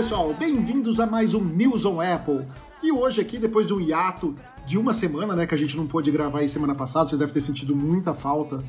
pessoal, bem-vindos a mais um News on Apple. E hoje aqui, depois de um hiato de uma semana, né, que a gente não pôde gravar aí semana passada, vocês devem ter sentido muita falta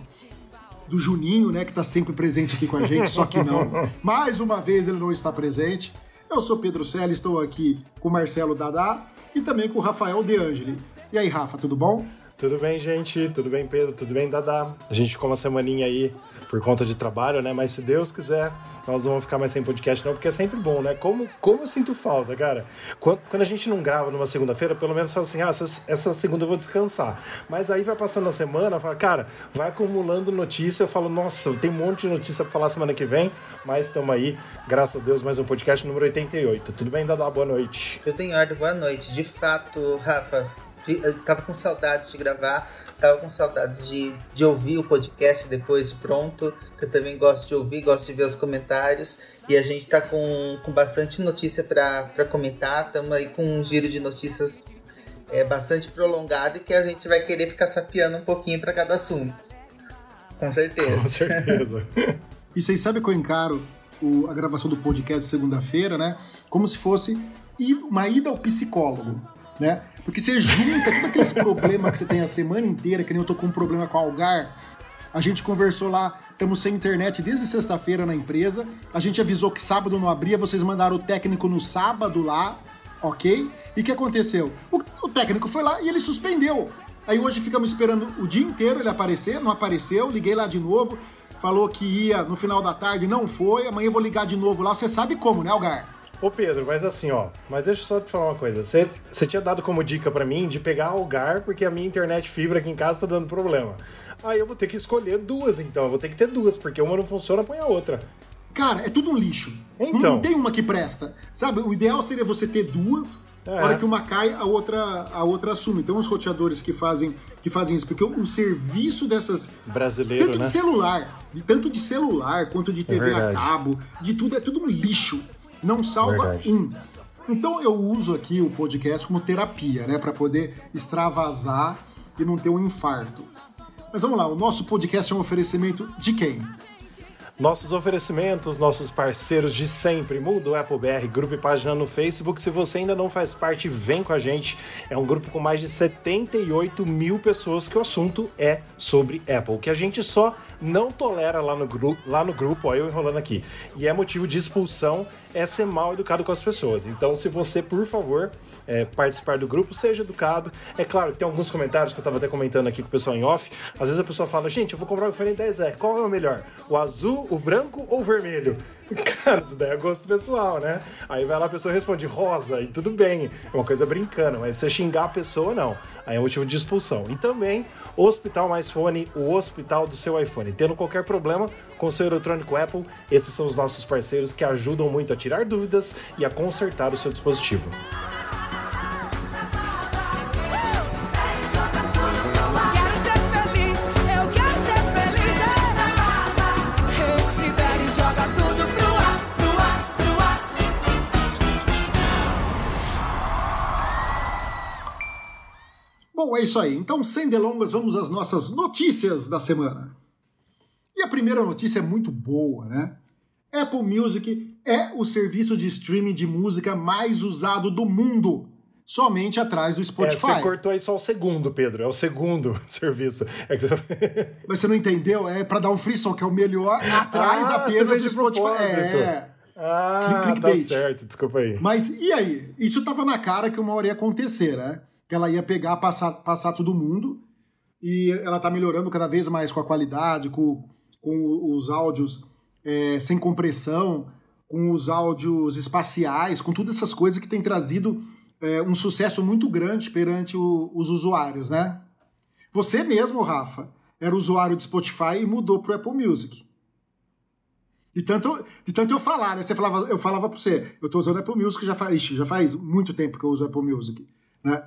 do Juninho, né, que tá sempre presente aqui com a gente, só que não. Mais uma vez ele não está presente. Eu sou Pedro Celi, estou aqui com o Marcelo Dadá e também com o Rafael De Angeli. E aí, Rafa, tudo bom? Tudo bem, gente? Tudo bem, Pedro? Tudo bem, Dadá? A gente ficou uma semaninha aí por conta de trabalho, né? Mas se Deus quiser, nós não vamos ficar mais sem podcast, não, porque é sempre bom, né? Como, como eu sinto falta, cara. Quando, quando a gente não grava numa segunda-feira, pelo menos fala assim, ah, essa, essa segunda eu vou descansar. Mas aí vai passando a semana, fala, cara, vai acumulando notícia, eu falo, nossa, tem um monte de notícia pra falar semana que vem, mas estamos aí, graças a Deus, mais um podcast número 88. Tudo bem, Dadá? Boa noite. Tudo em ordem, boa noite. De fato, Rafa, eu tava com saudades de gravar, tava com saudades de, de ouvir o podcast depois pronto, que eu também gosto de ouvir, gosto de ver os comentários. E a gente tá com, com bastante notícia para comentar, estamos aí com um giro de notícias é, bastante prolongado e que a gente vai querer ficar sapeando um pouquinho para cada assunto. Com certeza. Com certeza. E vocês sabem que eu encaro o- a gravação do podcast segunda-feira, né? Como se fosse uma ida ao psicólogo, né? Porque você junta todos aqueles problemas que você tem a semana inteira, que nem eu tô com um problema com a Algar. A gente conversou lá, estamos sem internet desde sexta-feira na empresa. A gente avisou que sábado não abria, vocês mandaram o técnico no sábado lá, ok? E o que aconteceu? O, o técnico foi lá e ele suspendeu. Aí hoje ficamos esperando o dia inteiro ele aparecer, não apareceu, liguei lá de novo, falou que ia no final da tarde, não foi, amanhã eu vou ligar de novo lá, você sabe como, né, Algar? Ô Pedro, mas assim, ó, mas deixa eu só te falar uma coisa. Você, você tinha dado como dica pra mim de pegar Algar, porque a minha internet fibra aqui em casa tá dando problema. Aí eu vou ter que escolher duas, então. Eu vou ter que ter duas, porque uma não funciona, põe a outra. Cara, é tudo um lixo. Não- Então. Não, tem uma que presta. Sabe, o ideal seria você ter duas, É. a hora que uma cai, a outra, a outra assume. Tem uns roteadores que fazem, que fazem isso, porque o, serviço dessas. Brasileiro, tanto né? de celular, de, tanto de celular quanto de TV a verdade. cabo, de tudo, é tudo um lixo. Não salva Verdade. um. Então eu uso aqui o podcast como terapia, né? Pra poder extravasar e não ter um infarto. Mas vamos lá, o nosso podcast é um oferecimento de quem? Nossos oferecimentos, nossos parceiros de sempre, Mundo Apple BR, grupo e página no Facebook. Se você ainda não faz parte, vem com a gente. É um grupo com mais de 78 mil pessoas que o assunto é sobre Apple. Que a gente só não tolera lá no, gru lá no grupo, ó, eu enrolando aqui, e é motivo de expulsão, é ser mal educado com as pessoas. Então, se você, por favor, é, participar do grupo, seja educado. É claro que tem alguns comentários que eu tava até comentando aqui com o pessoal em off. Às vezes a pessoa fala, gente, eu vou comprar o iPhone 10R, qual é o melhor? O azul, o branco ou o vermelho? Cara, isso daí é gosto pessoal, né? Aí vai lá a pessoa responde rosa, e tudo bem, é uma coisa brincando, mas se você xingar a pessoa, não. Aí é motivo de expulsão. E também, Hospital Mais Fone, o hospital do seu iPhone. Tendo qualquer problema com seu eletrônico Apple, esses são os nossos parceiros que ajudam muito a tirar dúvidas e a consertar o seu dispositivo. Bom, é isso aí. Então, sem delongas, vamos às nossas notícias da semana. E a primeira notícia é muito boa, né? Apple Music é o serviço de streaming de música mais usado do mundo, somente atrás do É, Spotify. você cortou aí só o segundo, Pedro. É o segundo serviço. É que você... Mas você não entendeu? É para dar um frisson, que é o melhor, atrás Ah, apenas do de Spotify. É. Ah, tá certo. Desculpa aí. Mas e aí? Isso tava na cara que uma hora ia acontecer, né? Que ela ia pegar, passar, passar todo mundo e ela tá melhorando cada vez mais com a qualidade, com, com os áudios é, sem compressão, com os áudios espaciais, com todas essas coisas que tem trazido é, um sucesso muito grande perante o- os usuários, né? Você mesmo, Rafa, era usuário de Spotify e mudou pro Apple Music. De tanto, de tanto eu falar, né? Você falava, eu falava pra você, eu tô usando Apple Music já faz, já faz muito tempo que eu uso Apple Music, né?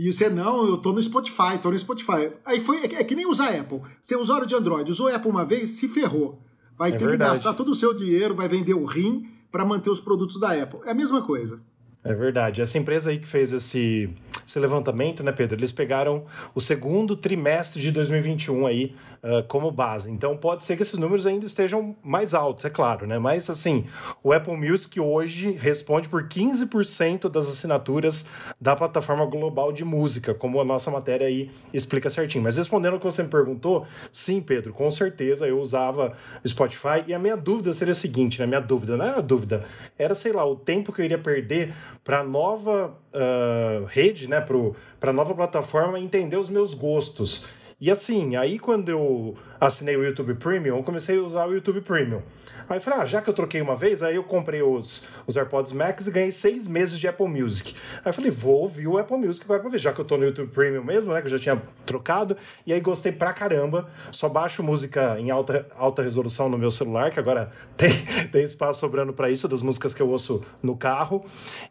E você, não, eu tô no Spotify, tô no Spotify. Aí foi, é, que- nem usar Apple. Você é usuário de Android, usou Apple uma vez, se ferrou. Vai É ter verdade. que gastar todo o seu dinheiro, vai vender o rim para manter os produtos da Apple. É a mesma coisa. É verdade. Essa empresa aí que fez esse, esse levantamento, né, Pedro? Eles pegaram o segundo trimestre de 2021 aí uh, como base. Então pode ser que esses números ainda estejam mais altos, é claro, né? Mas assim, o Apple Music hoje responde por 15% das assinaturas da plataforma global de música, como a nossa matéria aí explica certinho. Mas respondendo o que você me perguntou, sim, Pedro, com certeza eu usava Spotify e a minha dúvida seria a seguinte, né? Minha dúvida não era dúvida, era, sei lá, o tempo que eu iria perder para a nova uh, rede, né? Para a nova plataforma entender os meus gostos. E assim, aí quando eu assinei o YouTube Premium, eu comecei a usar o YouTube Premium. Aí eu falei, ah, já que eu troquei uma vez, aí eu comprei os, os AirPods Max e ganhei seis meses de Apple Music. Aí eu falei, vou ouvir o Apple Music agora pra ver, já que eu tô no YouTube Premium mesmo, né, que eu já tinha trocado. E aí gostei pra caramba. Só baixo música em alta, alta resolução no meu celular, que agora tem, tem espaço sobrando para isso, das músicas que eu ouço no carro.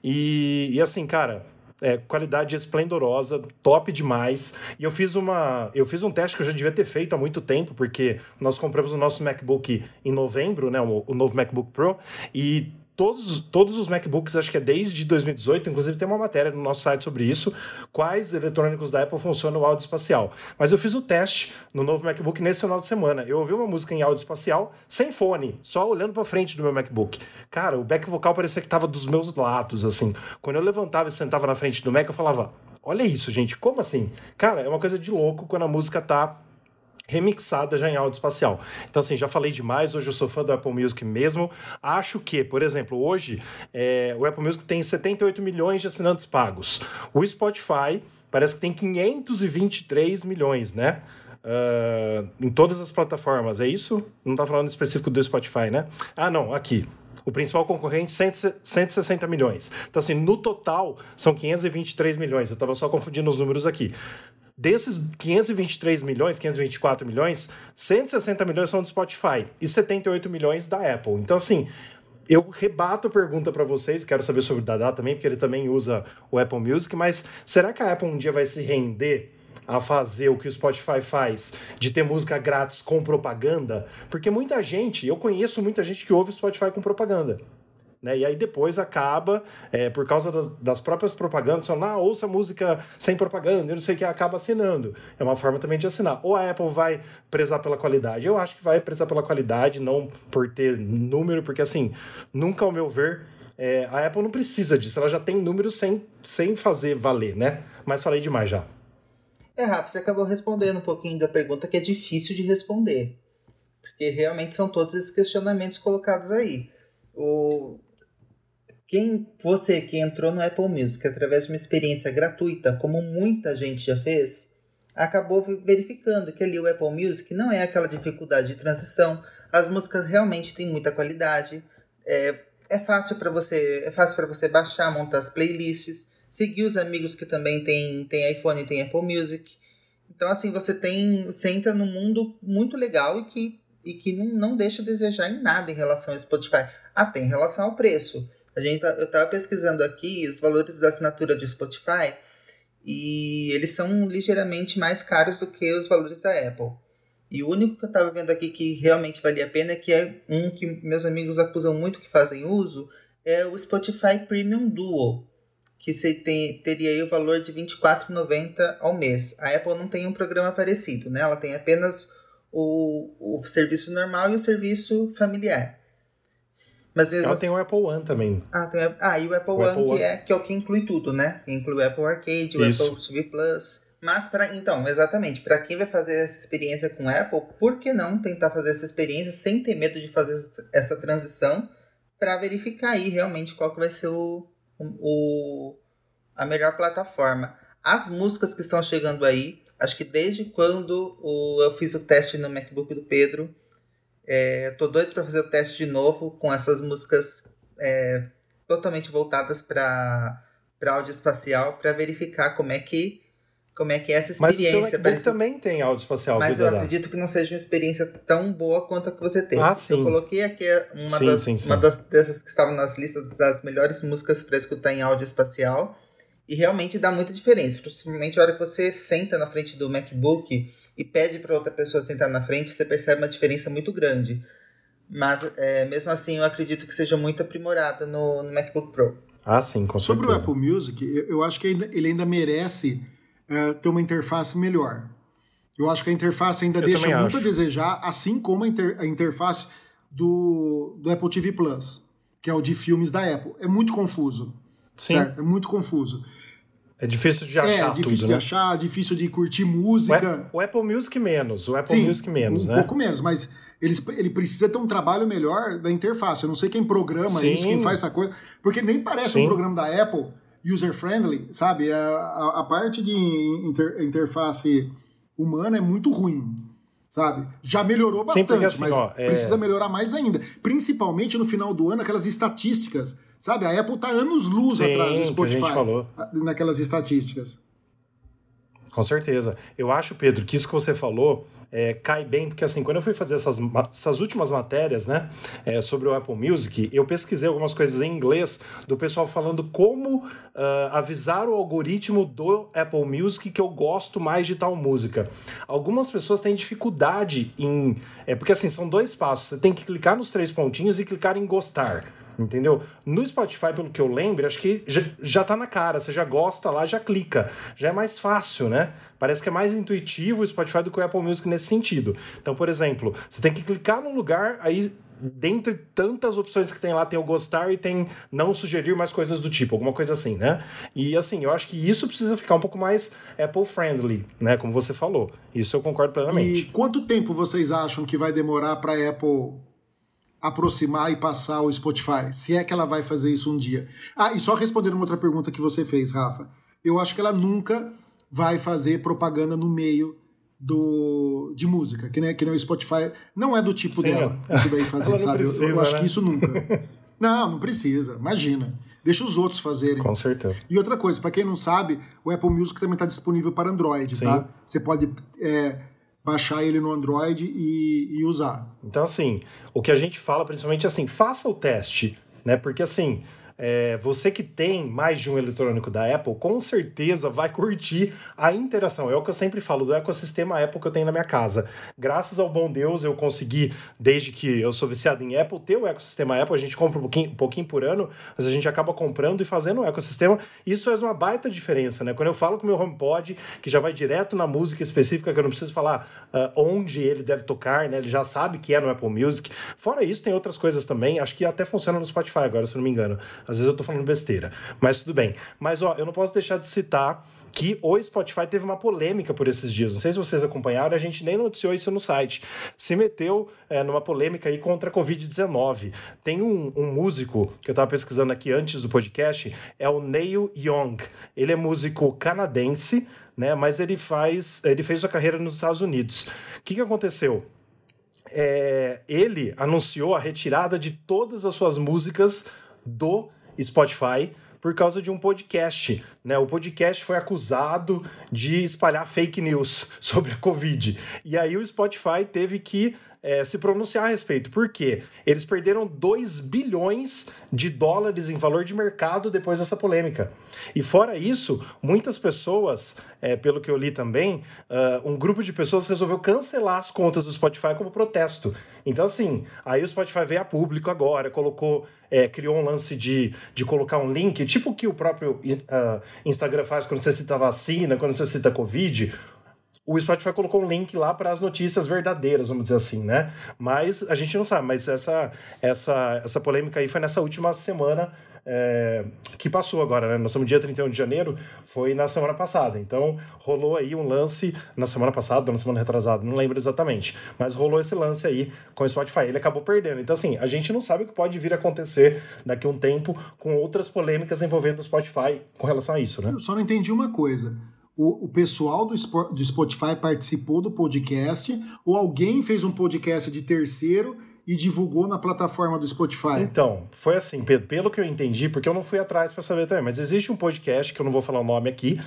E, e assim, cara, é, qualidade esplendorosa, top demais. E eu fiz uma, eu fiz um teste que eu já devia ter feito há muito tempo, porque nós compramos o nosso MacBook em novembro, né, o, o novo MacBook Pro, e todos, todos os MacBooks, acho que é desde 2018, inclusive tem uma matéria no nosso site sobre isso, quais eletrônicos da Apple funcionam no áudio espacial. Mas eu fiz o teste no novo MacBook nesse final de semana. Eu ouvi uma música em áudio espacial sem fone, só olhando para frente do meu MacBook. Cara, o back vocal parecia que tava dos meus lados, assim. Quando eu levantava e sentava na frente do Mac, eu falava: Olha isso, gente, como assim? Cara, é uma coisa de louco quando a música tá remixada já em áudio espacial. Então, assim, já falei demais. Hoje eu sou fã do Apple Music mesmo. Acho que, por exemplo, hoje é, o Apple Music tem 78 milhões de assinantes pagos. O Spotify parece que tem 523 milhões, né? Uh, em todas as plataformas, é isso? Não tá falando específico do Spotify, né? Ah, não, aqui. O principal concorrente, 160 milhões. Então, assim, no total, são 523 milhões. Eu estava só confundindo os números aqui. Desses 523 milhões, 524 milhões, 160 milhões são do Spotify e 78 milhões da Apple. Então, assim, eu rebato a pergunta para vocês, quero saber sobre o Dada também, porque ele também usa o Apple Music, mas será que a Apple um dia vai se render a fazer o que o Spotify faz, de ter música grátis com propaganda? Porque muita gente, eu conheço muita gente que ouve Spotify com propaganda. Né? E aí depois acaba, é, por causa das, das, próprias propagandas, falando, ah, ouça música sem propaganda, eu não sei o que, acaba assinando. É uma forma também de assinar. Ou a Apple vai prezar pela qualidade. Eu acho que vai prezar pela qualidade, não por ter número, porque assim, nunca ao meu ver, é, a Apple não precisa disso, ela já tem números sem, sem fazer valer, né? Mas falei demais já. É, Rafa, você acabou respondendo um pouquinho da pergunta que é difícil de responder. Porque realmente são todos esses questionamentos colocados aí. O, quem você que entrou no Apple Music através de uma experiência gratuita, como muita gente já fez, acabou verificando que ali o Apple Music não é aquela dificuldade de transição, as músicas realmente têm muita qualidade, é, é fácil para você, é fácil para você baixar, montar as playlists, seguir os amigos que também têm tem iPhone e tem Apple Music. Então assim, você tem, você entra num mundo muito legal e que e que não, não deixa a desejar em nada em relação ao Spotify. Até em relação ao preço. A gente tá, eu estava pesquisando aqui os valores da assinatura de Spotify e eles são ligeiramente mais caros do que os valores da Apple. E o único que eu estava vendo aqui que realmente valia a pena, que é um que meus amigos acusam muito que fazem uso, é o Spotify Premium Duo, que você tem, teria o valor de R$ 24,90 ao mês. A Apple não tem um programa parecido, né? Ela tem apenas o, o serviço normal e o serviço familiar. Mas vezes Ela você... tem o Apple One também. Ah, tem... ah e o Apple o One, Apple que, One. É, que é o que inclui tudo, né? Inclui o Apple Arcade, o Isso. Apple TV Plus. Mas, para então, exatamente, para quem vai fazer essa experiência com Apple, por que não tentar fazer essa experiência sem ter medo de fazer essa transição para verificar aí realmente qual que vai ser o, o, a melhor plataforma. As músicas que estão chegando aí, acho que desde quando o, eu fiz o teste no MacBook do Pedro, é, tô doido para fazer o teste de novo com essas músicas é, totalmente voltadas para áudio espacial para verificar como é que como é que é essa experiência. Mas o Parece... também tem áudio espacial. Mas eu acredito que não seja uma experiência tão boa quanto a que você tem. Ah, sim. Eu coloquei aqui uma, sim, das, sim, sim. uma das, dessas que estavam nas listas das melhores músicas para escutar em áudio espacial. E realmente dá muita diferença. Principalmente a hora que você senta na frente do MacBook e pede para outra pessoa sentar na frente, você percebe uma diferença muito grande. Mas é, mesmo assim, eu acredito que seja muito aprimorada no, no MacBook Pro. Ah, sim, com Sobre certeza. o Apple Music, eu, eu acho que ainda- ele ainda merece eh, ter uma interface melhor. Eu acho que a interface ainda Eu deixa muito acho. a desejar, assim como a, inter- a interface do, do Apple TV Plus, que é o de filmes da Apple. É muito confuso. Sim. Certo? É muito confuso. É difícil de é achar difícil tudo, de né? achar, difícil de curtir música. O Apple Music menos, o Apple Sim, Music menos, um né? pouco menos, mas eles, ele precisa ter um trabalho melhor da interface. Eu não sei quem programa Sim. isso, quem faz essa coisa, porque nem parece Sim. um programa da Apple user-friendly, sabe? A, a, a parte de inter- interface humana é muito ruim, sabe? Já melhorou bastante, assim, mas ó, é- precisa melhorar mais ainda. Principalmente no final do ano, aquelas estatísticas, sabe? A Apple tá anos luz Sim, atrás do a Spotify gente falou. naquelas estatísticas. Com certeza. Eu acho, Pedro, que isso que você falou é, cai bem, porque assim, quando eu fui fazer essas, essas últimas matérias, né, é, sobre o Apple Music, eu pesquisei algumas coisas em inglês do pessoal falando como ah, avisar o algoritmo do Apple Music que eu gosto mais de tal música. Algumas pessoas têm dificuldade em. É porque assim, são dois passos. Você tem que clicar nos três pontinhos e clicar em gostar. Entendeu? No Spotify, pelo que eu lembro, acho que já, já tá na cara. Você já gosta lá, já clica. Já é mais fácil, né? Parece que é mais intuitivo o Spotify do que o Apple Music nesse sentido. Então, por exemplo, você tem que clicar num lugar, aí, dentre tantas opções que tem lá, tem o gostar e tem não sugerir mais coisas do tipo, alguma coisa assim, né? E assim, eu acho que isso precisa ficar um pouco mais Apple friendly, né? Como você falou. Isso eu concordo E plenamente. quanto tempo vocês acham que vai demorar para Apple aproximar e passar o Spotify? Se é que ela vai fazer isso um dia. Ah, e só respondendo uma outra pergunta que você fez, Rafa. Eu acho que ela nunca vai fazer propaganda no meio do de música, que nem, que nem o Spotify. Não é do tipo Sim, dela, é. isso daí fazer, sabe? Eu- eu, precisa, acho né? que isso nunca. Não, não precisa. Imagina. Deixa os outros fazerem. Com certeza. E outra coisa, para quem não sabe, o Apple Music também está disponível para Android, Sim. tá? Você pode é, baixar ele no Android e, e usar. Então, assim, o que a gente fala principalmente é assim, faça o teste, né? Porque assim, é, você que tem mais de um eletrônico da Apple, com certeza vai curtir a interação. É o que eu sempre falo do ecossistema Apple que eu tenho na minha casa. Graças ao bom Deus, eu consegui, desde que eu sou viciado em Apple, ter o ecossistema Apple. A gente compra um pouquinho, um pouquinho por ano, mas a gente acaba comprando e fazendo o ecossistema. Isso faz uma baita diferença, né? Quando eu falo com o meu HomePod, que já vai direto na música específica, que eu não preciso falar ah, onde ele deve tocar, né? Ele já sabe que é no Apple Music. Fora isso, tem outras coisas também. Acho que até funciona no Spotify agora, se não me engano. Às vezes eu tô falando besteira. Mas tudo bem. Mas, ó, eu não posso deixar de citar que o Spotify teve uma polêmica por esses dias. Não sei se vocês acompanharam, a gente nem noticiou isso no site. Se meteu é, numa polêmica aí contra a Covid-19. Tem um, um músico que eu estava pesquisando aqui antes do podcast, é o Neil Young. Ele é músico canadense, né? Mas ele faz, ele fez sua carreira nos Estados Unidos. O que, que aconteceu? é, ele anunciou a retirada de todas as suas músicas do Spotify por causa de um podcast. Né? O podcast foi acusado de espalhar fake news sobre a Covid. E aí o Spotify teve que é, se pronunciar a respeito. Por quê? Eles perderam 2 bilhões de dólares em valor de mercado depois dessa polêmica. E fora isso, muitas pessoas, é, pelo que eu li também, ah, um grupo de pessoas resolveu cancelar as contas do Spotify como protesto. Então, assim, aí o Spotify veio a público agora, colocou, é, criou um lance de, de colocar um link, tipo o que o próprio ah, Instagram faz quando você cita vacina, quando você cita Covid o Spotify colocou um link lá para as notícias verdadeiras, vamos dizer assim, né? Mas a gente não sabe, mas essa, essa, essa polêmica aí foi nessa última semana é, que passou agora, né? Nós estamos dia 31 de janeiro, foi na semana passada. Então rolou aí um lance na semana passada na semana retrasada, não lembro exatamente. Mas rolou esse lance aí com o Spotify. Ele acabou perdendo. Então, assim, a gente não sabe o que pode vir a acontecer daqui a um tempo com outras polêmicas envolvendo o Spotify com relação a isso, né? Eu só não entendi uma coisa. O, o pessoal do, do Spotify participou do podcast ou alguém fez um podcast de terceiro e divulgou na plataforma do Spotify? Então, foi assim, pelo que eu entendi, porque eu não fui atrás para saber também, mas existe um podcast, que eu não vou falar o nome aqui,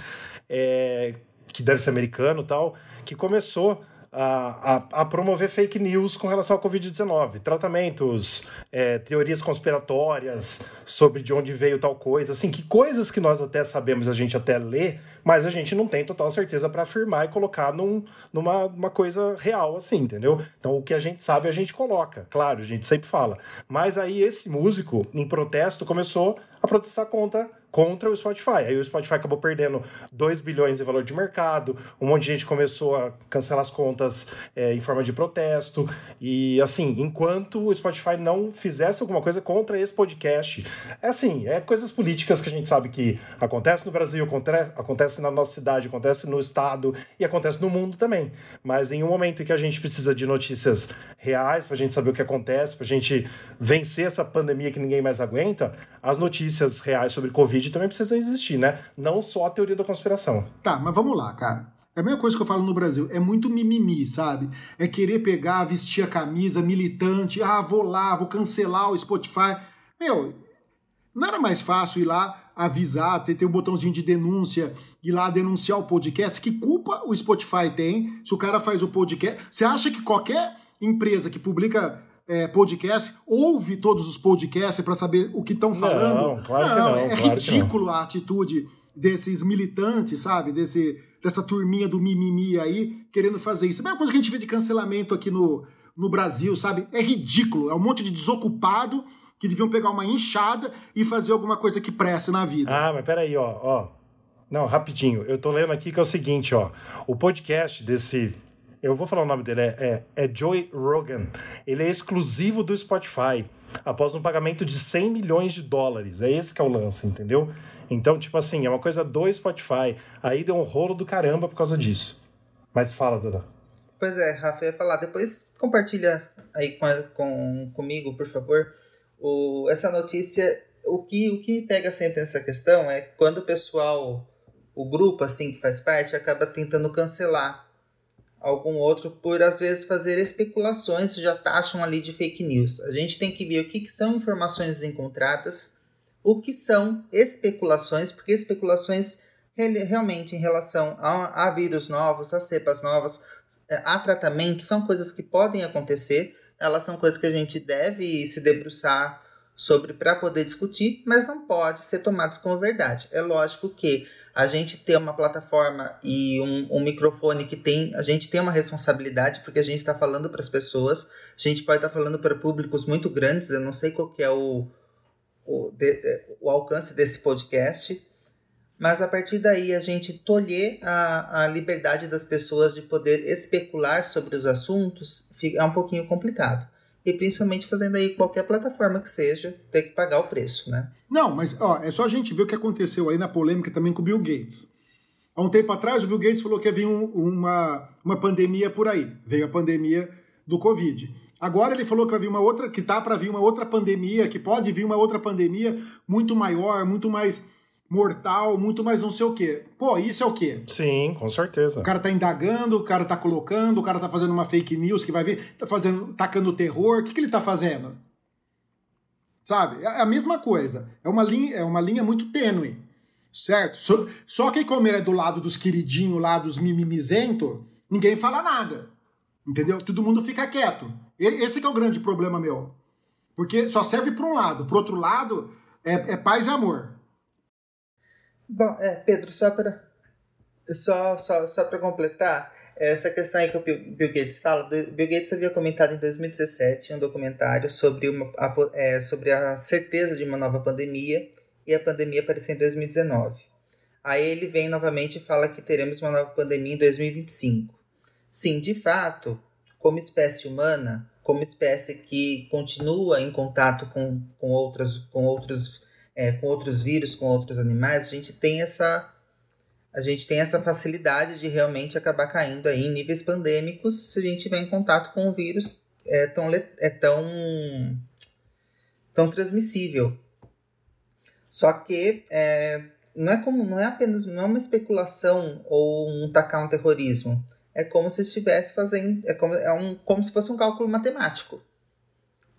é, que deve ser americano tal, que começou a, a, a promover fake news com relação ao Covid-19. Tratamentos, é, teorias conspiratórias sobre de onde veio tal coisa, assim, que coisas que nós até sabemos, a gente até lê, mas a gente não tem total certeza para afirmar e colocar num, numa uma coisa real, assim, entendeu? Então o que a gente sabe a gente coloca, claro, a gente sempre fala. Mas aí esse músico, em protesto, começou a protestar contra contra o Spotify. Aí o Spotify acabou perdendo 2 bilhões de valor de mercado, um monte de gente começou a cancelar as contas é, em forma de protesto. E assim, enquanto o Spotify não fizesse alguma coisa contra esse podcast, é assim, é coisas políticas que a gente sabe que acontece no Brasil, acontece na nossa cidade, acontece no estado e acontece no mundo também. Mas em um momento em que a gente precisa de notícias reais para a gente saber o que acontece, para a gente vencer essa pandemia que ninguém mais aguenta, as notícias reais sobre Covid também precisam existir, né? Não só a teoria da conspiração. Tá, mas vamos lá, cara. É a mesma coisa que eu falo no Brasil, é muito mimimi, sabe? É querer pegar, vestir a camisa militante, ah, vou lá, vou cancelar o Spotify. Meu, não era mais fácil ir lá avisar, ter, ter um botãozinho de denúncia, ir lá denunciar o podcast? Que culpa o Spotify tem se o cara faz o podcast? Você acha que qualquer empresa que publica é, podcast, ouve todos os podcasts para saber o que estão falando. Não, claro não, que não. É claro ridículo a atitude desses militantes, sabe? Desse, dessa turminha do mimimi aí, querendo fazer isso. É a mesma coisa que a gente vê de cancelamento aqui no, no Brasil, sabe? É ridículo. É um monte de desocupado que deviam pegar uma enxada e fazer alguma coisa que preste na vida. Ah, mas peraí, ó, ó. Não, rapidinho. Eu tô lendo aqui que é o seguinte, ó. O podcast desse eu vou falar o nome dele, é, é, é Joey Rogan. Ele é exclusivo do Spotify, após um pagamento de 100 milhões de dólares. É esse que é o lance, entendeu? Então, tipo assim, é uma coisa do Spotify. Aí deu um rolo do caramba por causa disso. Mas fala, Duda. Pois é, Rafa, ia falar. Depois compartilha aí com, com, comigo, por favor, o, essa notícia. O que, o que me pega sempre nessa questão é quando o pessoal, o grupo assim que faz parte, acaba tentando cancelar algum outro por às vezes fazer especulações já taxam ali de fake news. A gente tem que ver o que, que são informações encontradas, o que são especulações, porque especulações realmente em relação a, a vírus novos, a cepas novas, é, a tratamento, são coisas que podem acontecer, elas são coisas que a gente deve se debruçar sobre para poder discutir, mas não pode ser tomados como verdade. É lógico que a gente ter uma plataforma e um, um, microfone que tem. A gente tem uma responsabilidade, porque a gente está falando para as pessoas, a gente pode estar tá falando para públicos muito grandes, eu não sei qual que é o, o, de, o alcance desse podcast, mas a partir daí a gente tolher a, a liberdade das pessoas de poder especular sobre os assuntos é um pouquinho complicado e principalmente fazendo aí qualquer plataforma que seja, ter que pagar o preço, né? Não, mas ó, é só a gente ver o que aconteceu aí na polêmica também com o Bill Gates. Há um tempo atrás, o Bill Gates falou que havia um, uma, uma pandemia por aí. Veio a pandemia do Covid. Agora ele falou que vai vir uma outra, que tá para vir uma outra pandemia, que pode vir uma outra pandemia muito maior, muito mais mortal, muito mais não sei o quê. Pô, isso é o quê? Sim, com certeza. O cara tá indagando, o cara tá colocando, o cara tá fazendo uma fake news que vai vir, tá fazendo, tacando terror. O que, que ele tá fazendo? Sabe? É a mesma coisa. É uma linha, é uma linha muito tênue. Certo? Só, só que como ele é do lado dos queridinhos lá, dos mimimizento, ninguém fala nada. Entendeu? Todo mundo fica quieto. Esse é o grande problema meu. Porque só serve para um lado. Pro outro lado, é, é paz e amor. Bom, é, Pedro, só para só, só, só para completar, essa questão aí que o Bill Gates fala, Bill Gates havia comentado em 2017 um documentário sobre, uma, a, é, sobre a certeza de uma nova pandemia e a pandemia apareceu em 2019. Aí ele vem novamente e fala que teremos uma nova pandemia em 2025. Sim, de fato, como espécie humana, como espécie que continua em contato com, com, outras, com outros é, com outros vírus, com outros animais, a gente tem essa a gente tem essa facilidade de realmente acabar caindo aí em níveis pandêmicos se a gente tiver em contato com o vírus é tão é tão tão transmissível. Só que é, não é como não é apenas não é uma especulação ou um tacar um terrorismo. É como se estivesse fazendo é como é um como se fosse um cálculo matemático.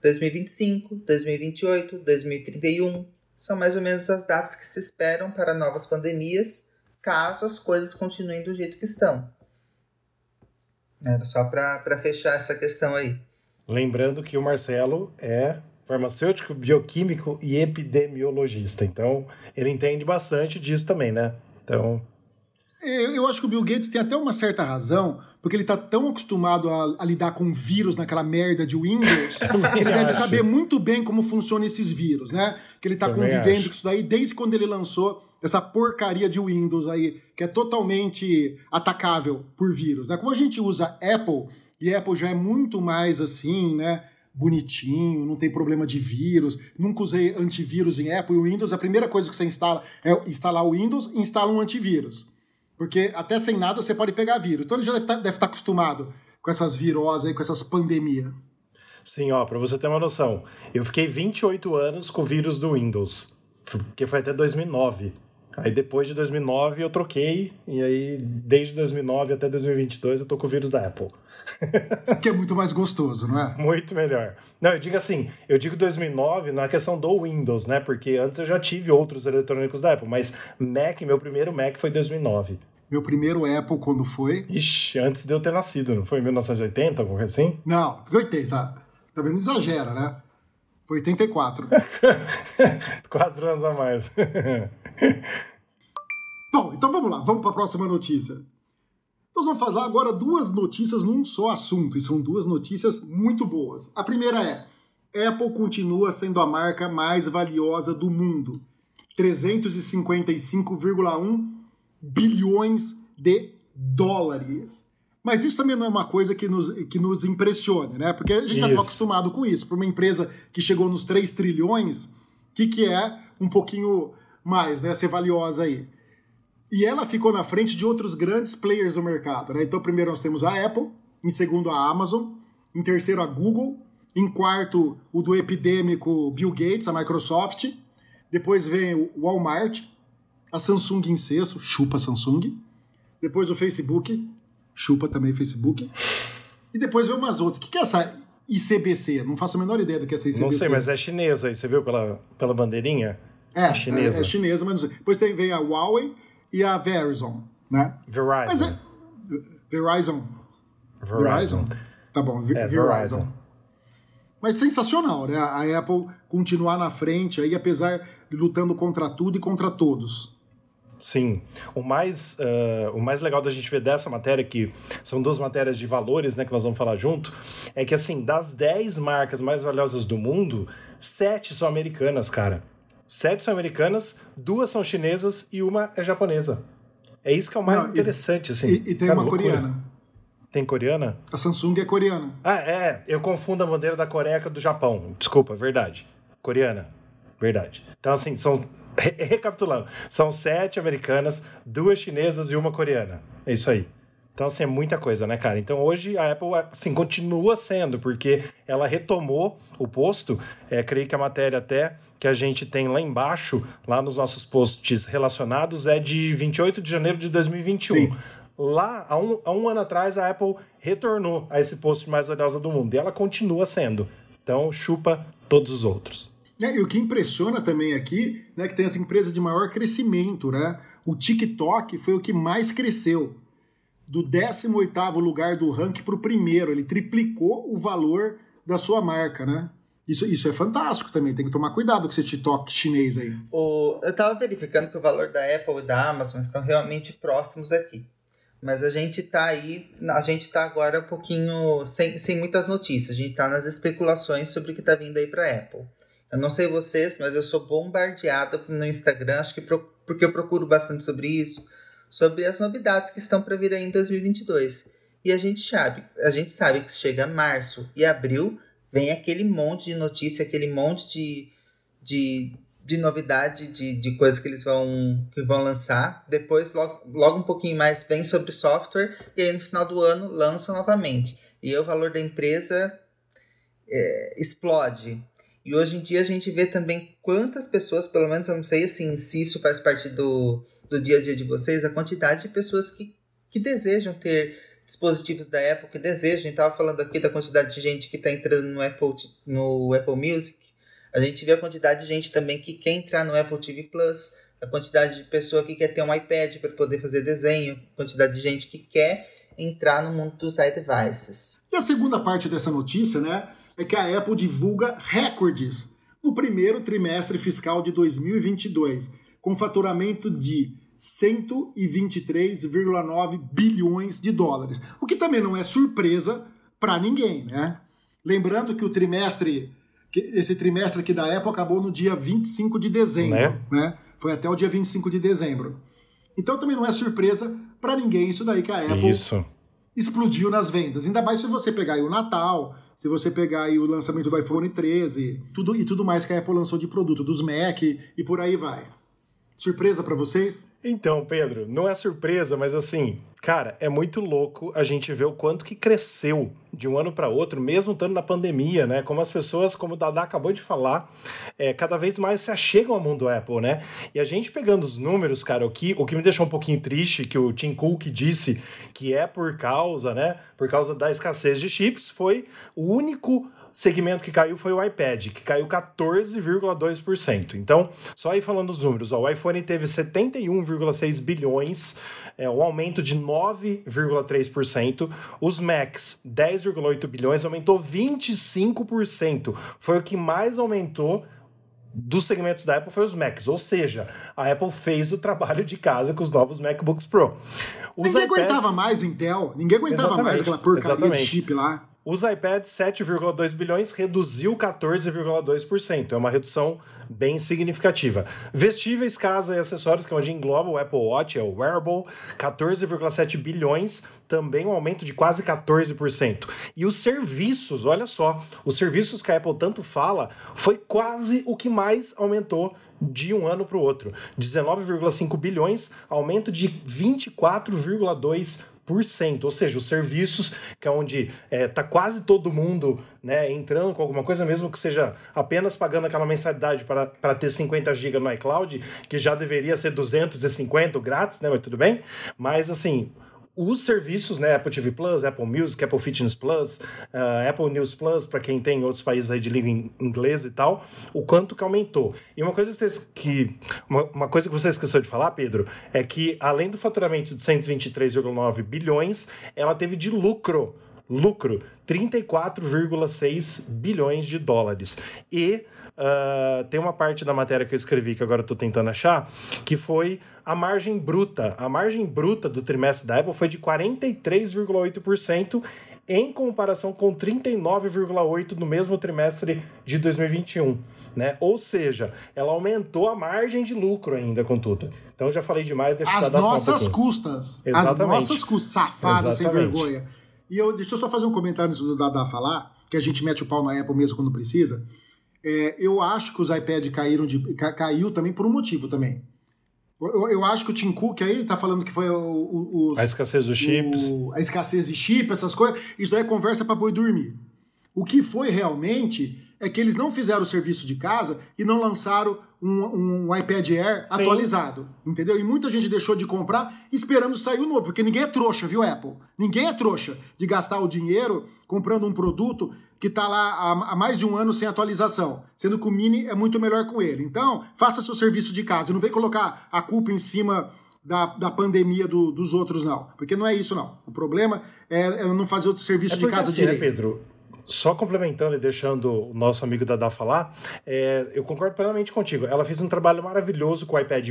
2025, 2028, 2031, são mais ou menos as datas que se esperam para novas pandemias, caso as coisas continuem do jeito que estão. Era só para fechar essa questão aí. Lembrando que o Marcelo é farmacêutico, bioquímico e epidemiologista. Então, ele entende bastante disso também, né? Então. Eu, acho que o Bill Gates tem até uma certa razão, porque ele tá tão acostumado a, a lidar com vírus naquela merda de Windows, que ele deve acho. saber muito bem como funcionam esses vírus, né? Que ele tá Também convivendo acho. com isso daí desde quando ele lançou essa porcaria de Windows aí, que é totalmente atacável por vírus, né? Como a gente usa Apple, e Apple já é muito mais assim, né? Bonitinho, não tem problema de vírus. Nunca usei antivírus em Apple e o Windows. A primeira coisa que você instala é instalar o Windows e instala um antivírus. Porque até sem nada você pode pegar vírus. Então ele já deve estar, deve estar acostumado com essas viroses aí, com essas pandemias. Sim, ó, pra você ter uma noção, eu fiquei 28 anos com o vírus do Windows, que foi até 2009. Aí depois de 2009 eu troquei, e aí desde 2009 até 2022 eu tô com o vírus da Apple. Que é muito mais gostoso, não é? Muito melhor. Não, eu digo assim, eu digo 2009 na questão do Windows, né? Porque antes eu já tive outros eletrônicos da Apple, mas Mac, meu primeiro Mac foi 2009. Meu primeiro Apple, quando foi. Ixi, antes de eu ter nascido, não foi em 1980, alguma coisa assim? Não, foi 80. Também não exagera, né? Foi 84. Quatro anos a mais. Bom, então vamos lá, vamos para a próxima notícia. Nós vamos falar agora duas notícias num só assunto, e são duas notícias muito boas. A primeira é: Apple continua sendo a marca mais valiosa do mundo. 355,1 bilhões de dólares. Mas isso também não é uma coisa que nos, que nos impressione, né? Porque a gente já está Isso. acostumado com isso. Para uma empresa que chegou nos 3 trilhões, o que, que é um pouquinho mais, né? Ser valiosa aí. E ela ficou na frente de outros grandes players do mercado. Né? Então, primeiro nós temos a Apple, em segundo a Amazon, em terceiro a Google, em quarto o do epidêmico Bill Gates, a Microsoft. Depois vem o Walmart, a Samsung em sexto, chupa Samsung. Depois o Facebook, chupa também Facebook. E depois vem umas outras. O que que é essa ICBC? Não faço a menor ideia do que é essa ICBC. Não sei, mas é chinesa aí, você viu pela, pela bandeirinha? É, chinesa. É, é chinesa, mas não sei. Depois tem, vem a Huawei e a Verizon, né? Verizon. Mas é. Verizon. Verizon? Tá bom, É, Verizon. Verizon. Mas sensacional, né? A Apple continuar na frente aí, apesar de lutando contra tudo e contra todos. Sim. O mais, ah, o mais legal da gente ver dessa matéria, que são duas matérias de valores, né, que nós vamos falar junto, é que, assim, das 10 marcas mais valiosas do mundo, sete são americanas, cara. Sete são americanas, duas são chinesas e uma é japonesa. É isso que é o mais Não, e- interessante, assim. e, e tem Cara, uma loucura. coreana. Tem coreana? A Samsung é coreana. Ah, é. Eu confundo a bandeira da Coreia com a do Japão. Desculpa, verdade. Coreana. Verdade. Então, assim, são. re- Recapitulando: são sete americanas, duas chinesas e uma coreana. É isso aí. Então, assim, é muita coisa, né, cara? Então, hoje a Apple, assim, continua sendo, porque ela retomou o posto. É, creio que a matéria até que a gente tem lá embaixo, lá nos nossos posts relacionados, é de 28 de janeiro de 2021. Sim. Lá, há um, há um ano atrás, a Apple retornou a esse posto de mais valiosa do mundo. E ela continua sendo. Então, chupa todos os outros. É, e o que impressiona também aqui, né, que tem as empresas de maior crescimento, né? O TikTok foi o que mais cresceu. Do 18º lugar do ranking para o primeiro. Ele triplicou o valor da sua marca, né? Isso, isso é fantástico também. Tem que tomar cuidado com esse TikTok chinês aí. O, eu tava verificando que o valor da Apple e da Amazon estão realmente próximos aqui. Mas a gente tá aí, a gente tá agora um pouquinho sem, sem muitas notícias. A gente tá nas especulações sobre o que tá vindo aí pra Apple. Eu não sei vocês, mas eu sou bombardeada no Instagram, acho que pro- porque eu procuro bastante sobre isso, sobre as novidades que estão para vir aí em 2022. E a gente sabe, a gente sabe que chega março e abril, vem aquele monte de notícia, aquele monte de, de, de novidade, de, de coisas que eles vão, que vão lançar. Depois, logo, logo um pouquinho mais, vem sobre software. E aí, no final do ano, lançam novamente. E aí, o valor da empresa é, explode. E hoje em dia, a gente vê também quantas pessoas, pelo menos eu não sei assim, se isso faz parte do, do dia a dia de vocês, a quantidade de pessoas que, que desejam ter dispositivos da Apple, que desejam. A gente estava falando aqui da quantidade de gente que está entrando no Apple, no Apple Music. A gente vê a quantidade de gente também que quer entrar no Apple TV Plus, a quantidade de pessoa que quer ter um iPad para poder fazer desenho, a quantidade de gente que quer entrar no mundo dos iDevices. E a segunda parte dessa notícia, né, é que a Apple divulga recordes no primeiro trimestre fiscal de 2022, com faturamento de 123,9 bilhões de dólares. O que também não é surpresa para ninguém, né? Lembrando que o trimestre, esse trimestre aqui da Apple acabou no dia 25 de dezembro, né? né? Foi até o dia 25 de dezembro. Então também não é surpresa para ninguém isso daí que a Apple isso. explodiu nas vendas. Ainda mais se você pegar aí o Natal, se você pegar aí o lançamento do iPhone 13, tudo e tudo mais que a Apple lançou de produto, dos Mac e por aí vai. Surpresa para vocês? Então, Pedro, não é surpresa, mas assim, cara, é muito louco a gente ver o quanto que cresceu de um ano para outro, mesmo estando na pandemia, né? Como as pessoas, como o Dada acabou de falar, é, cada vez mais se achegam ao mundo Apple, né? E a gente pegando os números, cara, o que, o que me deixou um pouquinho triste, que o Tim Cook disse que é por causa, né? Por causa da escassez de chips, foi o único segmento que caiu foi o iPad, que caiu 14,2%. Então, só aí falando os números, ó, o iPhone teve 71,6 bilhões, é, um aumento de 9,3%. Os Macs, 10,8 bilhões, aumentou 25%. Foi o que mais aumentou dos segmentos da Apple foi os Macs, ou seja, a Apple fez o trabalho de casa com os novos MacBooks Pro. Os ninguém iPads... aguentava mais Intel, ninguém aguentava Exatamente. mais aquela porcaria de chip lá. Os iPads 7,2 bilhões reduziu 14,2%. É uma redução bem significativa. Vestíveis, casa e acessórios, que é onde engloba o Apple Watch, é o wearable, 14,7 bilhões, também um aumento de quase 14%. E os serviços, olha só, os serviços que a Apple tanto fala, foi quase o que mais aumentou de um ano para o outro. 19,5 bilhões, aumento de 24,2% ou seja, os serviços, que é onde está é, tá quase todo mundo né, entrando com alguma coisa, mesmo que seja apenas pagando aquela mensalidade para, ter 50 GB no iCloud, que já deveria ser 250 grátis, né, mas tudo bem. Mas assim, os serviços, né, Apple TV Plus, Apple Music, Apple Fitness Plus, uh, Apple News Plus, para quem tem outros países aí de língua inglesa e tal, o quanto que aumentou. E uma coisa que que, uma, uma coisa que você esqueceu de falar, Pedro, é que além do faturamento de 123,9 bilhões, ela teve de lucro, lucro, 34,6 bilhões de dólares. E Uh, tem uma parte da matéria que eu escrevi que agora eu tô tentando achar, que foi a margem bruta. A margem bruta do trimestre da Apple foi de 43,8% em comparação com 39,8% no mesmo trimestre de 2021. Né? Ou seja, ela aumentou a margem de lucro ainda com tudo. Então já falei demais, deixa As nossas um custas. Exatamente. As nossas custas, safado, sem vergonha. E eu, deixa eu só fazer um comentário nisso do Dada falar, que a gente mete o pau na Apple mesmo quando precisa. É, eu acho que os iPads caíram de. caiu também por um motivo também. Eu, eu acho que o Tim Cook aí tá falando que foi o, o, a escassez dos chips. O, a escassez de chip, essas coisas. Isso daí é conversa para boi dormir. O que foi realmente é que eles não fizeram o serviço de casa e não lançaram um, um iPad Air Sim. atualizado, entendeu? E muita gente deixou de comprar esperando sair o novo, porque ninguém é trouxa, viu, Apple? Ninguém é trouxa de gastar o dinheiro comprando um produto que está lá há, há, mais de um ano sem atualização, sendo que o Mini é muito melhor com ele. Então, faça seu serviço de casa, não vem colocar a culpa em cima da, da pandemia do, dos outros, não. Porque não é isso, não. O problema é, é não fazer o serviço é de casa assim, direito. Né, Pedro? Só complementando e deixando o nosso amigo Dada falar, é, eu concordo plenamente contigo. Ela fez um trabalho maravilhoso com o iPad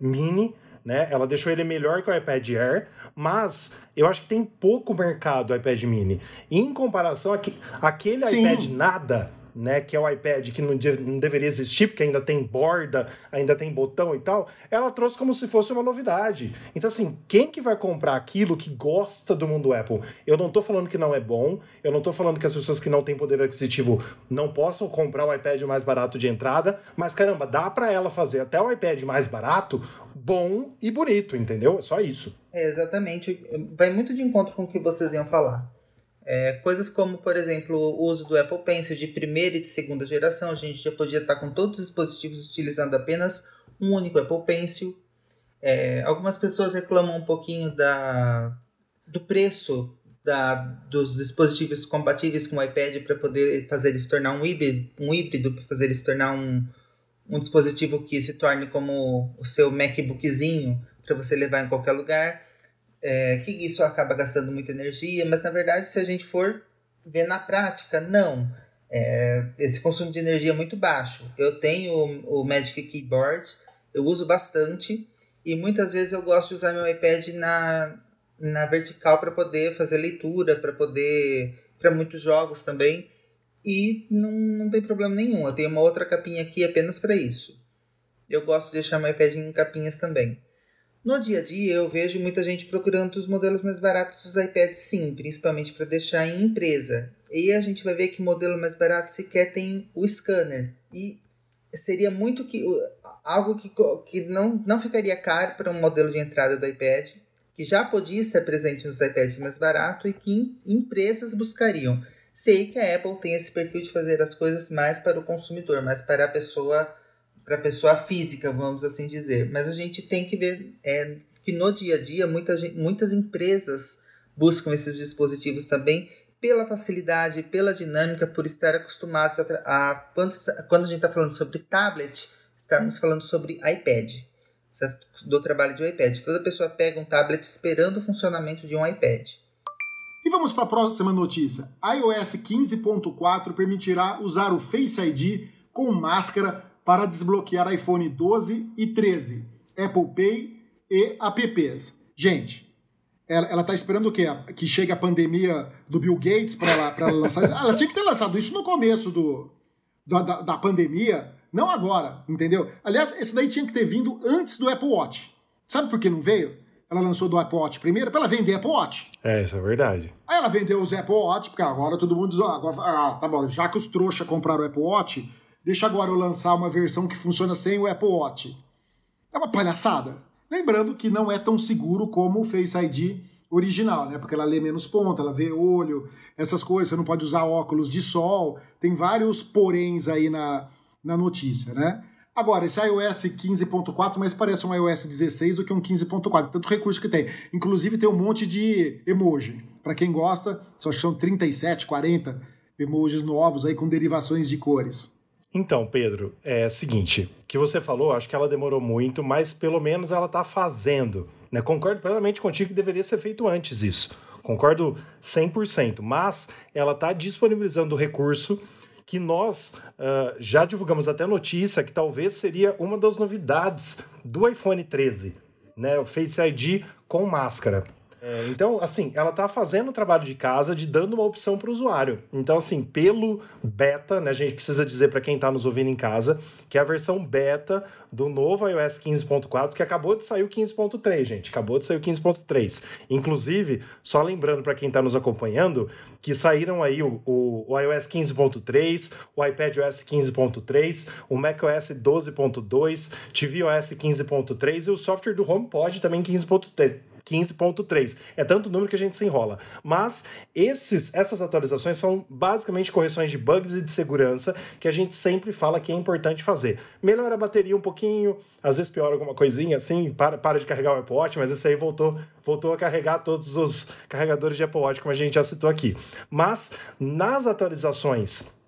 mini, né? Ela deixou ele melhor que o iPad Air, mas eu acho que tem pouco mercado o iPad mini. Em comparação, aquele Sim. iPad nada né, que é o iPad que não, não deveria existir, porque ainda tem borda, ainda tem botão e tal, ela trouxe como se fosse uma novidade. Então, assim, quem que vai comprar aquilo que gosta do mundo Apple? Eu não tô falando que não é bom, eu não tô falando que as pessoas que não têm poder aquisitivo não possam comprar o iPad mais barato de entrada, mas caramba, dá para ela fazer até o iPad mais barato bom e bonito, entendeu? É só isso. É, exatamente. Vai muito de encontro com o que vocês iam falar. É, coisas como, por exemplo, o uso do Apple Pencil de primeira e de segunda geração, a gente já podia estar com todos os dispositivos utilizando apenas um único Apple Pencil. É, algumas pessoas reclamam um pouquinho da, do preço da, dos dispositivos compatíveis com o iPad para poder fazer ele se tornar um híbrido, um híbrido para fazer ele se tornar um, um dispositivo que se torne como o seu MacBookzinho para você levar em qualquer lugar é, que isso acaba gastando muita energia, mas na verdade, se a gente for ver na prática, não. É, esse consumo de energia é muito baixo. Eu tenho o, o Magic Keyboard, eu uso bastante E muitas vezes eu gosto de usar meu iPad na, na vertical para poder fazer leitura, para poder. para muitos jogos também. E não, não tem problema nenhum. Eu tenho uma outra capinha aqui apenas para isso. Eu gosto de deixar meu iPad em capinhas também. No dia a dia, eu vejo muita gente procurando os modelos mais baratos dos iPads, sim, principalmente para deixar em empresa. E a gente vai ver que o modelo mais barato sequer tem o scanner. E seria muito que algo que, que não, não ficaria caro para um modelo de entrada do iPad, que já podia estar presente nos iPads mais baratos e que empresas buscariam. Sei que a Apple tem esse perfil de fazer as coisas mais para o consumidor, mais para a pessoa para pessoa física, vamos assim dizer. Mas a gente tem que ver é, que no dia a dia muita gente, muitas empresas buscam esses dispositivos também pela facilidade, pela dinâmica, por estar acostumados a, a quando, quando a gente está falando sobre tablet, estamos falando sobre iPad, do trabalho de um iPad. Toda pessoa pega um tablet esperando o funcionamento de um iPad. E vamos para a próxima notícia. iOS 15.4 permitirá usar o Face ID com máscara para desbloquear iPhone 12 e 13, Apple Pay e apps. Gente, ela, ela tá esperando o quê? Que chegue a pandemia do Bill Gates para ela, ela lançar isso? Ela tinha que ter lançado isso no começo do, da, da, da, pandemia, não agora, entendeu? Aliás, esse daí tinha que ter vindo antes do Apple Watch. Sabe por que não veio? Ela lançou do Apple Watch primeiro para ela vender Apple Watch. É, isso é verdade. Aí ela vendeu os Apple Watch, porque agora todo mundo diz, ó, agora, ah, tá bom, já que os trouxa compraram o Apple Watch, deixa agora eu lançar uma versão que funciona sem o Apple Watch. É uma palhaçada. Lembrando que não é tão seguro como o Face ID original, né? Porque ela lê menos ponta, ela vê olho, essas coisas, você não pode usar óculos de sol, tem vários poréns aí na, na notícia, né? Agora, esse iOS 15.4 mais parece um iOS 16 do que um 15.4, tanto recurso que tem. Inclusive tem um monte de emoji. Para quem gosta, só são 37, 40 emojis novos aí com derivações de cores. Então, Pedro, é o seguinte, que você falou, acho que ela demorou muito, mas pelo menos ela está fazendo. Né? Concordo plenamente contigo que deveria ser feito antes isso. Concordo 100%, mas ela está disponibilizando o recurso que nós uh, já divulgamos até notícia que talvez seria uma das novidades do iPhone 13, né? O Face ID com máscara. É, então, assim, ela está fazendo o trabalho de casa de dando uma opção para o usuário. Então, assim, pelo beta, né, a gente precisa dizer para quem está nos ouvindo em casa que é a versão beta do novo iOS 15.4, que acabou de sair o 15.3, gente. Acabou de sair o 15.3. Inclusive, só lembrando para quem está nos acompanhando, que saíram aí o, o, o iOS 15.3, o iPadOS 15.3, o macOS 12.2, tvOS 15.3 e o software do HomePod também 15.3. 15.3. É tanto número que a gente se enrola. Mas esses, essas atualizações são basicamente correções de bugs e de segurança que a gente sempre fala que é importante fazer. Melhora a bateria um pouquinho, às vezes piora alguma coisinha assim, para, para de carregar o Apple Watch, mas isso aí voltou, voltou a carregar todos os carregadores de Apple Watch, como a gente já citou aqui. Mas nas atualizações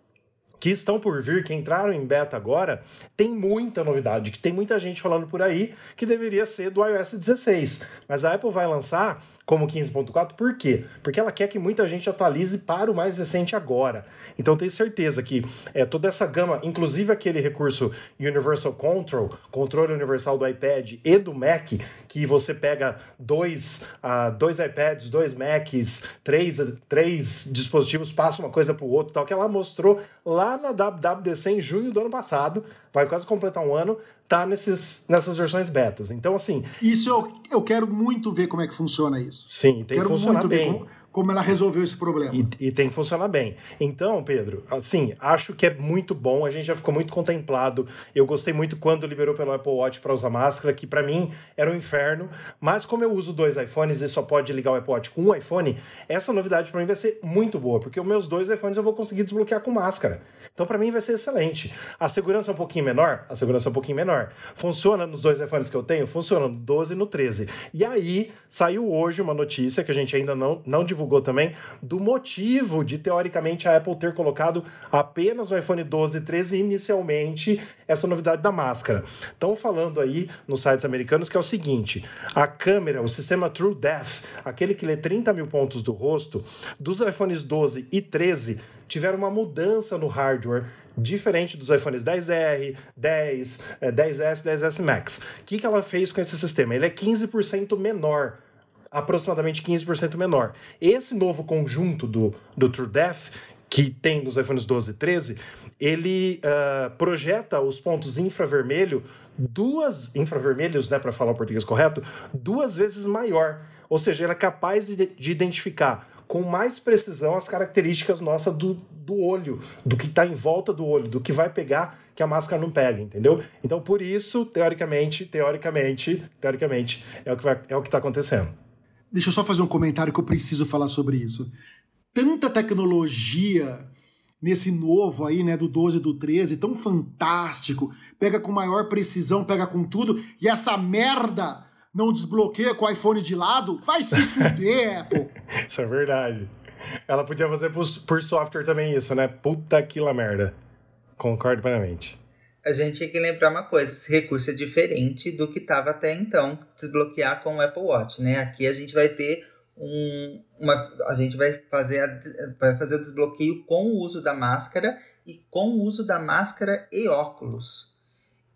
que estão por vir, que entraram em beta agora, tem muita novidade, que tem muita gente falando por aí que deveria ser do iOS 16. Mas a Apple vai lançar como 15.4, por quê? Porque ela quer que muita gente atualize para o mais recente agora. Então tenho certeza que é, toda essa gama, inclusive aquele recurso Universal Control, controle universal do iPad e do Mac, que você pega dois, uh, dois iPads, dois Macs, três, três dispositivos, passa uma coisa para o outro, tal, que ela mostrou lá na WWDC em junho do ano passado, vai quase completar um ano, tá nesses, nessas versões betas. Então, assim. Isso eu, eu quero muito ver como é que funciona isso. Sim, tem quero que funcionar muito bem. Ver como, como ela resolveu esse problema. E, e, tem que funcionar bem. Então, Pedro, assim, acho que é muito bom. A gente já ficou muito contemplado. Eu gostei muito quando liberou pelo Apple Watch para usar máscara, que para mim era um inferno. Mas como eu uso dois iPhones e só pode ligar o Apple Watch com um iPhone, essa novidade para mim vai ser muito boa, porque os meus dois iPhones eu vou conseguir desbloquear com máscara. Então, para mim, vai ser excelente. A segurança é um pouquinho menor? A segurança é um pouquinho menor. Funciona nos dois iPhones que eu tenho? Funciona no 12 e no 13. E aí, saiu hoje uma notícia que a gente ainda não, não divulgou também, do motivo de, teoricamente, a Apple ter colocado apenas no iPhone 12 e 13 inicialmente essa novidade da máscara. Estão falando aí nos sites americanos que é o seguinte: a câmera, o sistema True Depth, aquele que lê 30 mil pontos do rosto, dos iPhones 12 e 13 tiveram uma mudança no hardware diferente dos iPhones 10R, 10, 10S, 10S Max. O que, que ela fez com esse sistema? Ele é 15% menor aproximadamente 15% menor. Esse novo conjunto do, do TrueDepth, que tem nos iPhones 12 e 13, ele uh, projeta os pontos infravermelho duas infravermelhos, né, para falar o português correto, duas vezes maior. Ou seja, ele é capaz de, de identificar com mais precisão as características nossas do, do olho, do que está em volta do olho, do que vai pegar que a máscara não pega, entendeu? Então, por isso, teoricamente, teoricamente, teoricamente, é o que é o que está acontecendo. Deixa eu só fazer um comentário que eu preciso falar sobre isso. Tanta tecnologia nesse novo aí, né, do 12 e do 13, tão fantástico, pega com maior precisão, pega com tudo, e essa merda não desbloqueia com o iPhone de lado, vai se fuder, Apple. Isso é verdade. Ela podia fazer por, por software também isso, né? Puta que la merda. Concordo plenamente. A gente tem que lembrar uma coisa, esse recurso é diferente do que estava até então, desbloquear com o Apple Watch, né? Aqui a gente vai ter um, uma, a gente vai fazer, a, vai fazer o desbloqueio com o uso da máscara e com o uso da máscara e óculos.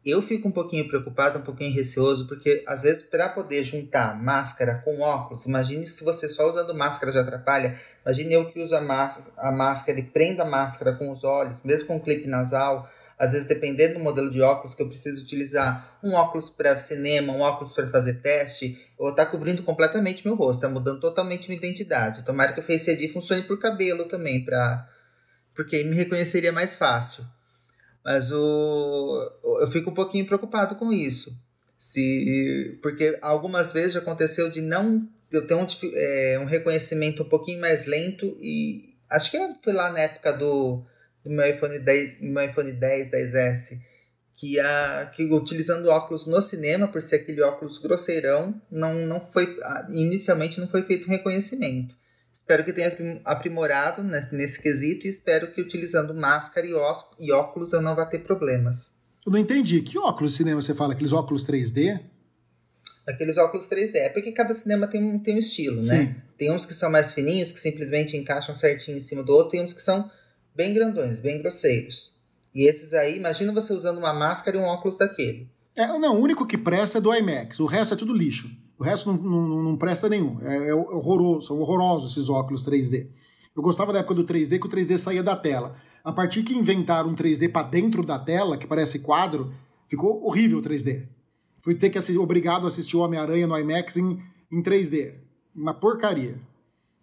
Eu fico um pouquinho preocupado, um pouquinho receoso, porque às vezes para poder juntar máscara com óculos, imagine se você só usando máscara já atrapalha, imagine eu que uso a, máscara, a máscara e prendo a máscara com os olhos, mesmo com clipe nasal, às vezes, dependendo do modelo de óculos que eu preciso utilizar, um óculos para cinema, um óculos para fazer teste, ou tá cobrindo completamente meu rosto, tá mudando totalmente minha identidade. Tomara que o Face ID funcione por cabelo também, pra... porque me reconheceria mais fácil. Mas o... eu fico um pouquinho preocupado com isso. Se... Porque algumas vezes aconteceu de não eu ter um, é, um reconhecimento um pouquinho mais lento e acho que foi lá na época do do meu iPhone 10, meu iPhone 10, 10S, que, a, que utilizando óculos no cinema, por ser aquele óculos grosseirão, não, não foi inicialmente não foi feito um reconhecimento. Espero que tenha aprimorado nesse, nesse quesito e espero que utilizando máscara e, os, e óculos eu não vá ter problemas. Eu não entendi. Que óculos de cinema você fala? Aqueles óculos 3D? Aqueles óculos 3D. É porque cada cinema tem um, tem um estilo, né? Sim. né? Tem uns que são mais fininhos, que simplesmente encaixam certinho em cima do outro, tem uns que são bem grandões, bem grosseiros. E esses aí, imagina você usando uma máscara e um óculos daquele. É, não, o único que presta é do IMAX, o resto é tudo lixo. O resto não, não, não presta nenhum. É, é horroroso, são horrorosos esses óculos 3D. Eu gostava da época do 3D, que o 3D saía da tela. A partir que inventaram um 3D para dentro da tela, que parece quadro, ficou horrível o 3D. Fui ter que assistir, obrigado a assistir Homem-Aranha no IMAX em, em 3D. Uma porcaria.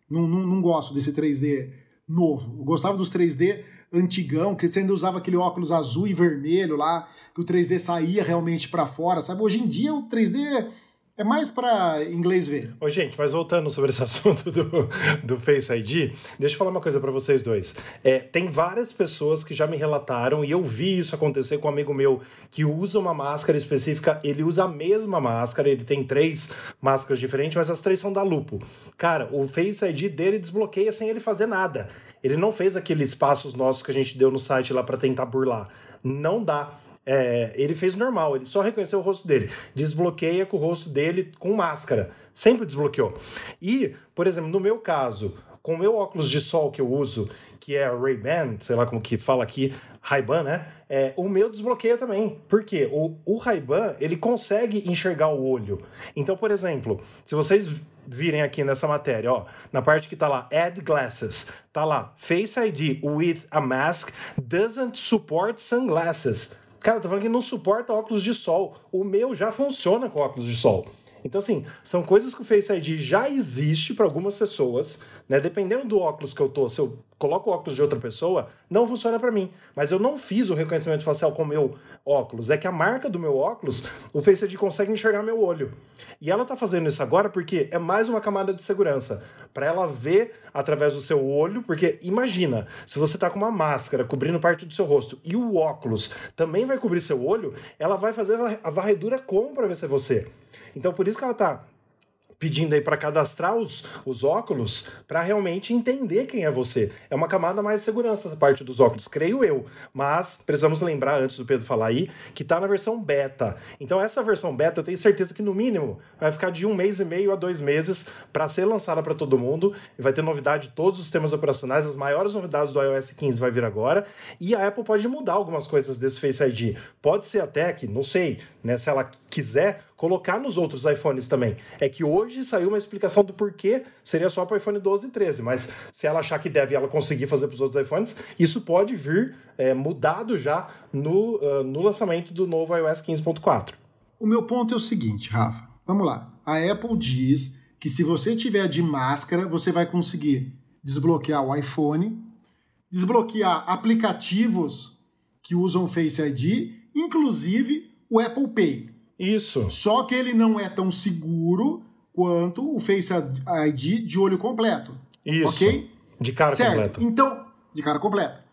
Não, não, não gosto desse 3D novo. Eu gostava dos 3D antigão, que você ainda usava aquele óculos azul e vermelho lá, que o 3D saía realmente para fora, sabe? Hoje em dia o 3D é mais para inglês ver. Ô, gente, mas voltando sobre esse assunto do, do Face ID, deixa eu falar uma coisa para vocês dois. É, tem várias pessoas que já me relataram, e eu vi isso acontecer com um amigo meu que usa uma máscara específica, ele usa a mesma máscara, ele tem três máscaras diferentes, mas as três são da Lupo. Cara, o Face ID dele desbloqueia sem ele fazer nada. Ele não fez aqueles passos nossos que a gente deu no site lá para tentar burlar. Não dá. É, ele fez normal, ele só reconheceu o rosto dele. Desbloqueia com o rosto dele com máscara. Sempre desbloqueou. E, por exemplo, no meu caso, com o meu óculos de sol que eu uso, que é Ray-Ban, sei lá como que fala aqui, Ray-Ban, né? É, o meu desbloqueia também. Por quê? O, o Ray-Ban, ele consegue enxergar o olho. Então, por exemplo, se vocês virem aqui nessa matéria, ó, na parte que tá lá, Add Glasses, tá lá, Face ID with a mask doesn't support sunglasses. Cara, eu tô falando que não suporta óculos de sol. O meu já funciona com óculos de sol. Então, assim, são coisas que o Face ID já existe para algumas pessoas, né? Dependendo do óculos que eu tô, se eu coloco o óculos de outra pessoa, não funciona para mim. Mas eu não fiz o reconhecimento facial com o meu óculos. É que a marca do meu óculos, o Face ID consegue enxergar meu olho. E ela tá fazendo isso agora porque é mais uma camada de segurança. para ela ver através do seu olho, porque imagina, se você tá com uma máscara cobrindo parte do seu rosto e o óculos também vai cobrir seu olho, ela vai fazer a varredura como para ver se é você. Então por isso que ela tá pedindo aí para cadastrar os, os óculos para realmente entender quem é você. É uma camada mais de segurança essa parte dos óculos, creio eu. Mas precisamos lembrar, antes do Pedro falar aí, que está na versão beta. Então essa versão beta eu tenho certeza que no mínimo vai ficar de um mês e meio a dois meses para ser lançada para todo mundo. E vai ter novidade de todos os sistemas operacionais, as maiores novidades do iOS 15 vai vir agora. E a Apple pode mudar algumas coisas desse Face ID. Pode ser até que, não sei, né, se ela quiser, colocar nos outros iPhones também. É que hoje saiu uma explicação do porquê seria só para o iPhone 12 e 13, mas se ela achar que deve ela conseguir fazer para os outros iPhones, isso pode vir é, mudado já no, uh, no lançamento do novo iOS 15.4. O meu ponto é o seguinte, Rafa. Vamos lá. A Apple diz que se você tiver de máscara, você vai conseguir desbloquear o iPhone, desbloquear aplicativos que usam Face ID, inclusive o Apple Pay. Isso. Só que ele não é tão seguro quanto o Face ID de olho completo. Isso. Ok? De cara certo. completa. Então, de cara completa.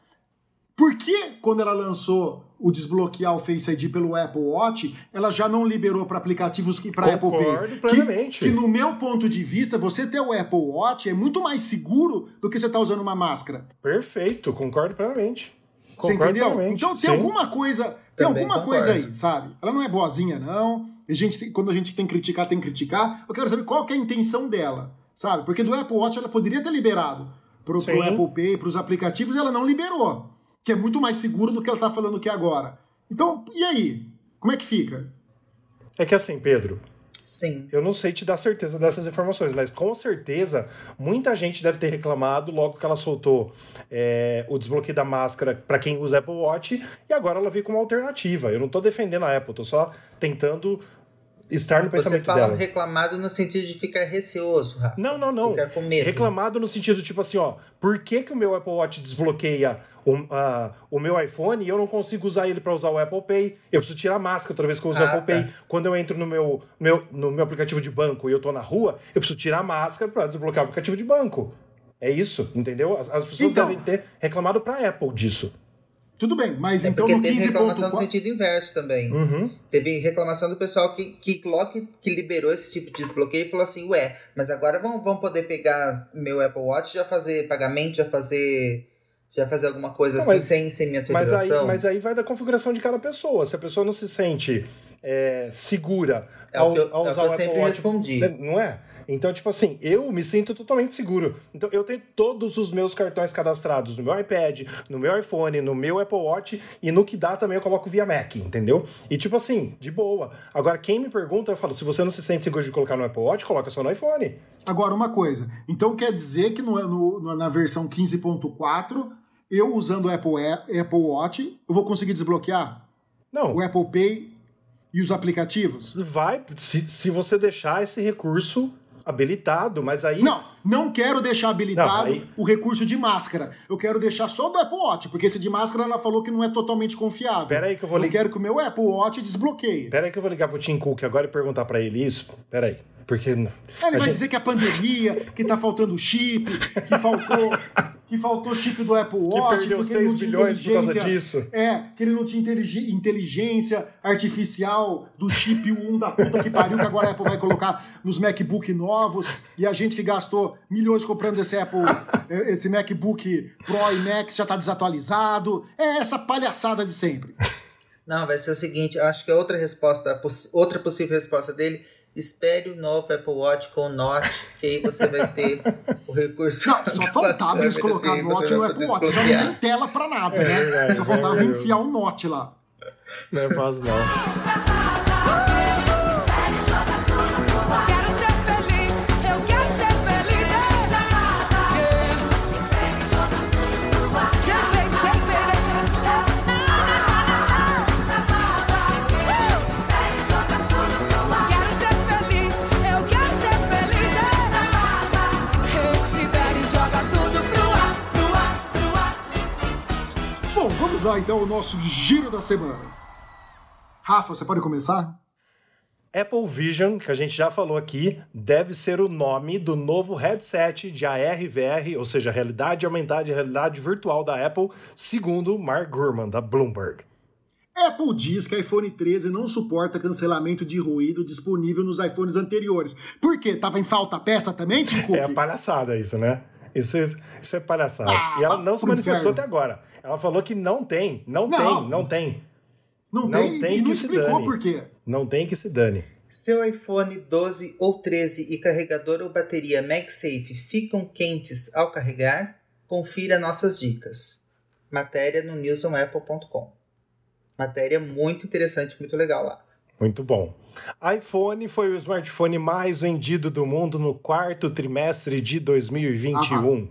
Por que, quando ela lançou o desbloquear o Face ID pelo Apple Watch, ela já não liberou para aplicativos e para Apple Pay? plenamente. Que, que, no meu ponto de vista, você ter o Apple Watch é muito mais seguro do que você estar tá usando uma máscara. Perfeito, concordo plenamente. Você entendeu? Então tem Sim. alguma coisa, tem Também alguma concordo. coisa aí, sabe? Ela não é boazinha, não. A gente, quando a gente tem que criticar, tem que criticar. Eu quero saber qual que é a intenção dela, sabe? Porque do Apple Watch ela poderia ter liberado pro, pro Apple Pay, pros aplicativos, e ela não liberou. Que é muito mais seguro do que ela tá falando aqui agora. Então, e aí? Como é que fica? É que assim, Pedro, Sim. Eu não sei te dar certeza dessas informações, mas com certeza muita gente deve ter reclamado logo que ela soltou é, o desbloqueio da máscara para quem usa Apple Watch e agora ela veio como alternativa. Eu não estou defendendo a Apple, estou só tentando estar no pensamento Você fala dela. reclamado no sentido de ficar receoso, Rafa. Não, não, não. Ficar com medo. Reclamado no sentido tipo assim, ó, por que, que o meu Apple Watch desbloqueia o, uh, o meu iPhone e eu não consigo usar ele para usar o Apple Pay. Eu preciso tirar a máscara toda vez que eu uso ah, o Apple tá. Pay. Quando eu entro no meu, meu, no meu aplicativo de banco e eu tô na rua, eu preciso tirar a máscara para desbloquear o aplicativo de banco. É isso, entendeu? As, as pessoas então, devem ter reclamado para Apple disso. Tudo bem, mas é então no 15. Teve reclamação no sentido inverso também. Uhum. Teve reclamação do pessoal que, que que, que liberou esse tipo de desbloqueio falou assim: ué, mas agora vão, vão poder pegar meu Apple Watch já fazer pagamento, já fazer já fazer alguma coisa não, assim mas, sem, sem minha autorização. Mas aí, mas aí vai da configuração de cada pessoa. Se a pessoa não se sente é, segura é ao, o que eu, ao usar é o que eu sempre Watch, respondi. Né, não é? Então, tipo assim, eu me sinto totalmente seguro. Então, eu tenho todos os meus cartões cadastrados no meu iPad, no meu iPhone, no meu Apple Watch e no que dá também eu coloco via Mac, entendeu? E, tipo assim, de boa. Agora, quem me pergunta, eu falo, se você não se sente seguro de colocar no Apple Watch, coloca só no iPhone. Agora, uma coisa. Então, quer dizer que no, no na versão 15.4 eu usando o Apple, Apple Watch, eu vou conseguir desbloquear? Não. O Apple Pay e os aplicativos? Vai, se, se você deixar esse recurso habilitado, mas aí. Não, não quero deixar habilitado não, aí... o recurso de máscara. Eu quero deixar só do Apple Watch, porque esse de máscara ela falou que não é totalmente confiável. Pera aí que eu vou ligar. Eu quero que o meu Apple Watch desbloqueie. Pera aí que eu vou ligar pro Tim Cook agora e perguntar para ele isso. Pera aí. Porque. Ele vai gente... dizer que a pandemia, que tá faltando chip, que faltou. que faltou chip do Apple Watch, que perdeu 6 bilhões por causa disso. É, que ele não tinha inteligência artificial do chip 1 da puta que pariu, que agora a Apple vai colocar nos MacBook novos, e a gente que gastou milhões comprando esse Apple, esse MacBook Pro e Max já tá desatualizado. É essa palhaçada de sempre. Não, vai ser o seguinte, acho que a outra resposta, outra possível resposta dele Espere o novo Apple Watch com Note, que aí você vai ter o recurso. Não, só faltava eles colocar assim, Note no Apple Watch. Já não tem tela pra nada, é, né? É, só faltava é, enfiar o um Note lá. Não é fácil, não. Vamos lá então o nosso giro da semana. Rafa, você pode começar? Apple Vision, que a gente já falou aqui, deve ser o nome do novo headset de AR/VR, ou seja, realidade aumentada e realidade virtual da Apple, segundo Mark Gurman, da Bloomberg. Apple diz que iPhone 13 não suporta cancelamento de ruído disponível nos iPhones anteriores. Por quê? Tava em falta peça também, Tim Cook? É palhaçada isso, né? Isso, é- isso é palhaçada. Ah, e ela não se manifestou inferno. até agora. Ela falou que não tem, não, Não. tem, não tem. Não, Não tem, tem e não que se explicou dane. por quê. Não tem que se dane. Seu iPhone 12 ou 13 e carregador ou bateria MagSafe ficam quentes ao carregar? Confira nossas dicas. Matéria no newsonapple.com. Matéria muito interessante, muito legal lá. Muito bom. iPhone foi o smartphone mais vendido do mundo no quarto trimestre de 2021.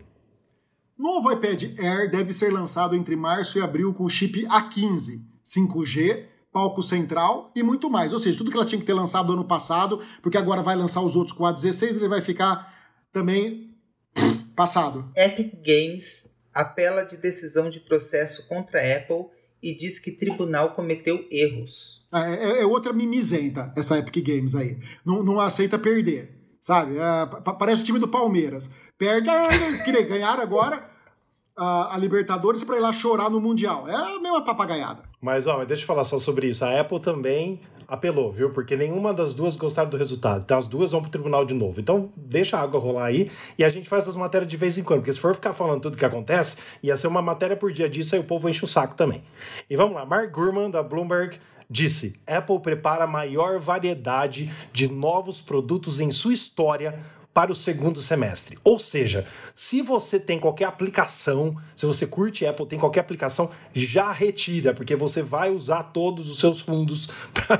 Novo iPad Air deve ser lançado entre março e abril com chip A15, 5G, palco central e muito mais. Ou seja, tudo que ela tinha que ter lançado ano passado, porque agora vai lançar os outros com o A16, ele vai ficar também passado. Epic Games apela de decisão de processo contra a Apple e diz que tribunal cometeu erros. É, é- é outra mimizenta, essa Epic Games aí. Não, não aceita perder, sabe? É, pa- parece o time do Palmeiras. Perde, ah, ganhar agora a, a Libertadores para ir lá chorar no Mundial. É a mesma papagaiada. Mas, ó, mas deixa eu falar só sobre isso. A Apple também apelou, viu? Porque nenhuma das duas gostaram do resultado. Então as duas vão pro tribunal de novo. Então deixa a água rolar aí e a gente faz essas matérias de vez em quando. Porque se for ficar falando tudo que acontece, ia ser uma matéria por dia disso, aí o povo enche o saco também. E vamos lá, Mark Gurman, da Bloomberg, disse: Apple prepara maior variedade de novos produtos em sua história para o segundo semestre. Ou seja, se você tem qualquer aplicação, se você curte Apple, tem qualquer aplicação, já retira, porque você vai usar todos os seus fundos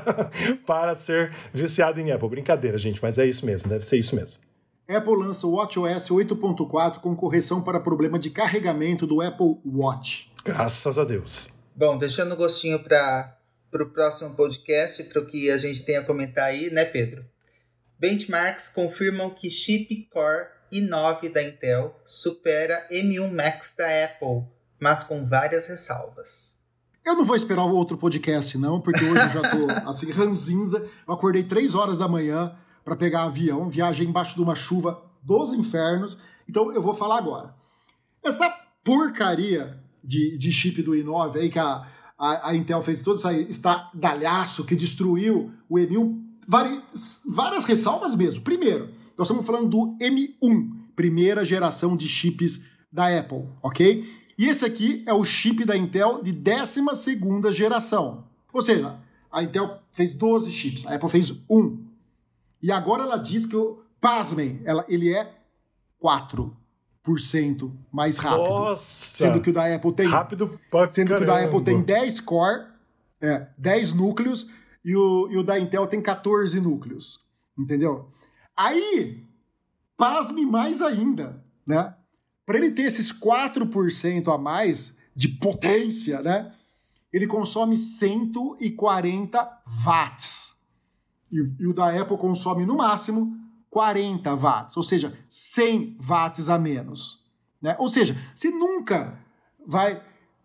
para ser viciado em Apple. Brincadeira, gente, mas é isso mesmo, deve ser isso mesmo. Apple lança o WatchOS 8.4 com correção para problema de carregamento do Apple Watch. Graças a Deus. Bom, deixando o gostinho para o próximo podcast, para o que a gente tem a comentar aí, né, Pedro? Benchmarks confirmam que chip Core i9 da Intel supera M1 Max da Apple, mas com várias ressalvas. Eu não vou esperar o outro podcast, não, porque hoje eu já tô assim, ranzinza. Eu acordei três horas da manhã para pegar avião, viagem embaixo de uma chuva dos infernos. Então eu vou falar agora. Essa porcaria de, de chip do i9 aí que a, a, a Intel fez todo esse estardalhaço que destruiu o M1, várias, várias ressalvas mesmo. Primeiro, nós estamos falando do M1, primeira geração de chips da Apple, ok? E esse aqui é o chip da Intel de 12 geração. Ou seja, a Intel fez 12 chips, a Apple fez um. E agora ela diz que, o- pasmem, ela, ele é 4% mais rápido. Nossa! Sendo que o da Apple tem Rápido pra Sendo que o da caramba. Apple tem 10 core, é, 10 núcleos, e o, e o da Intel tem 14 núcleos. Entendeu? Aí, pasme mais ainda, né? Para ele ter esses 4% a mais de potência, né? Ele consome 140 watts. E, e o da Apple consome no máximo 40 watts, ou seja, 100 watts a menos. Né? Ou seja, você nunca vai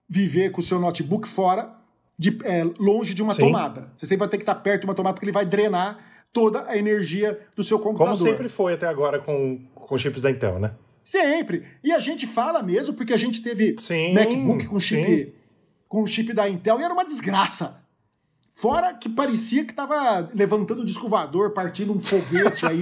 viver com o seu notebook fora, de, é, longe de uma Sim. tomada. Você sempre vai ter que estar perto de uma tomada porque ele vai drenar toda a energia do seu computador. Como sempre foi até agora com, com chips da Intel, né? Sempre. E a gente fala mesmo porque a gente teve Sim, MacBook com chip, sim. com chip da Intel e era uma desgraça. Fora que parecia que tava levantando o disco voador, partindo um foguete aí.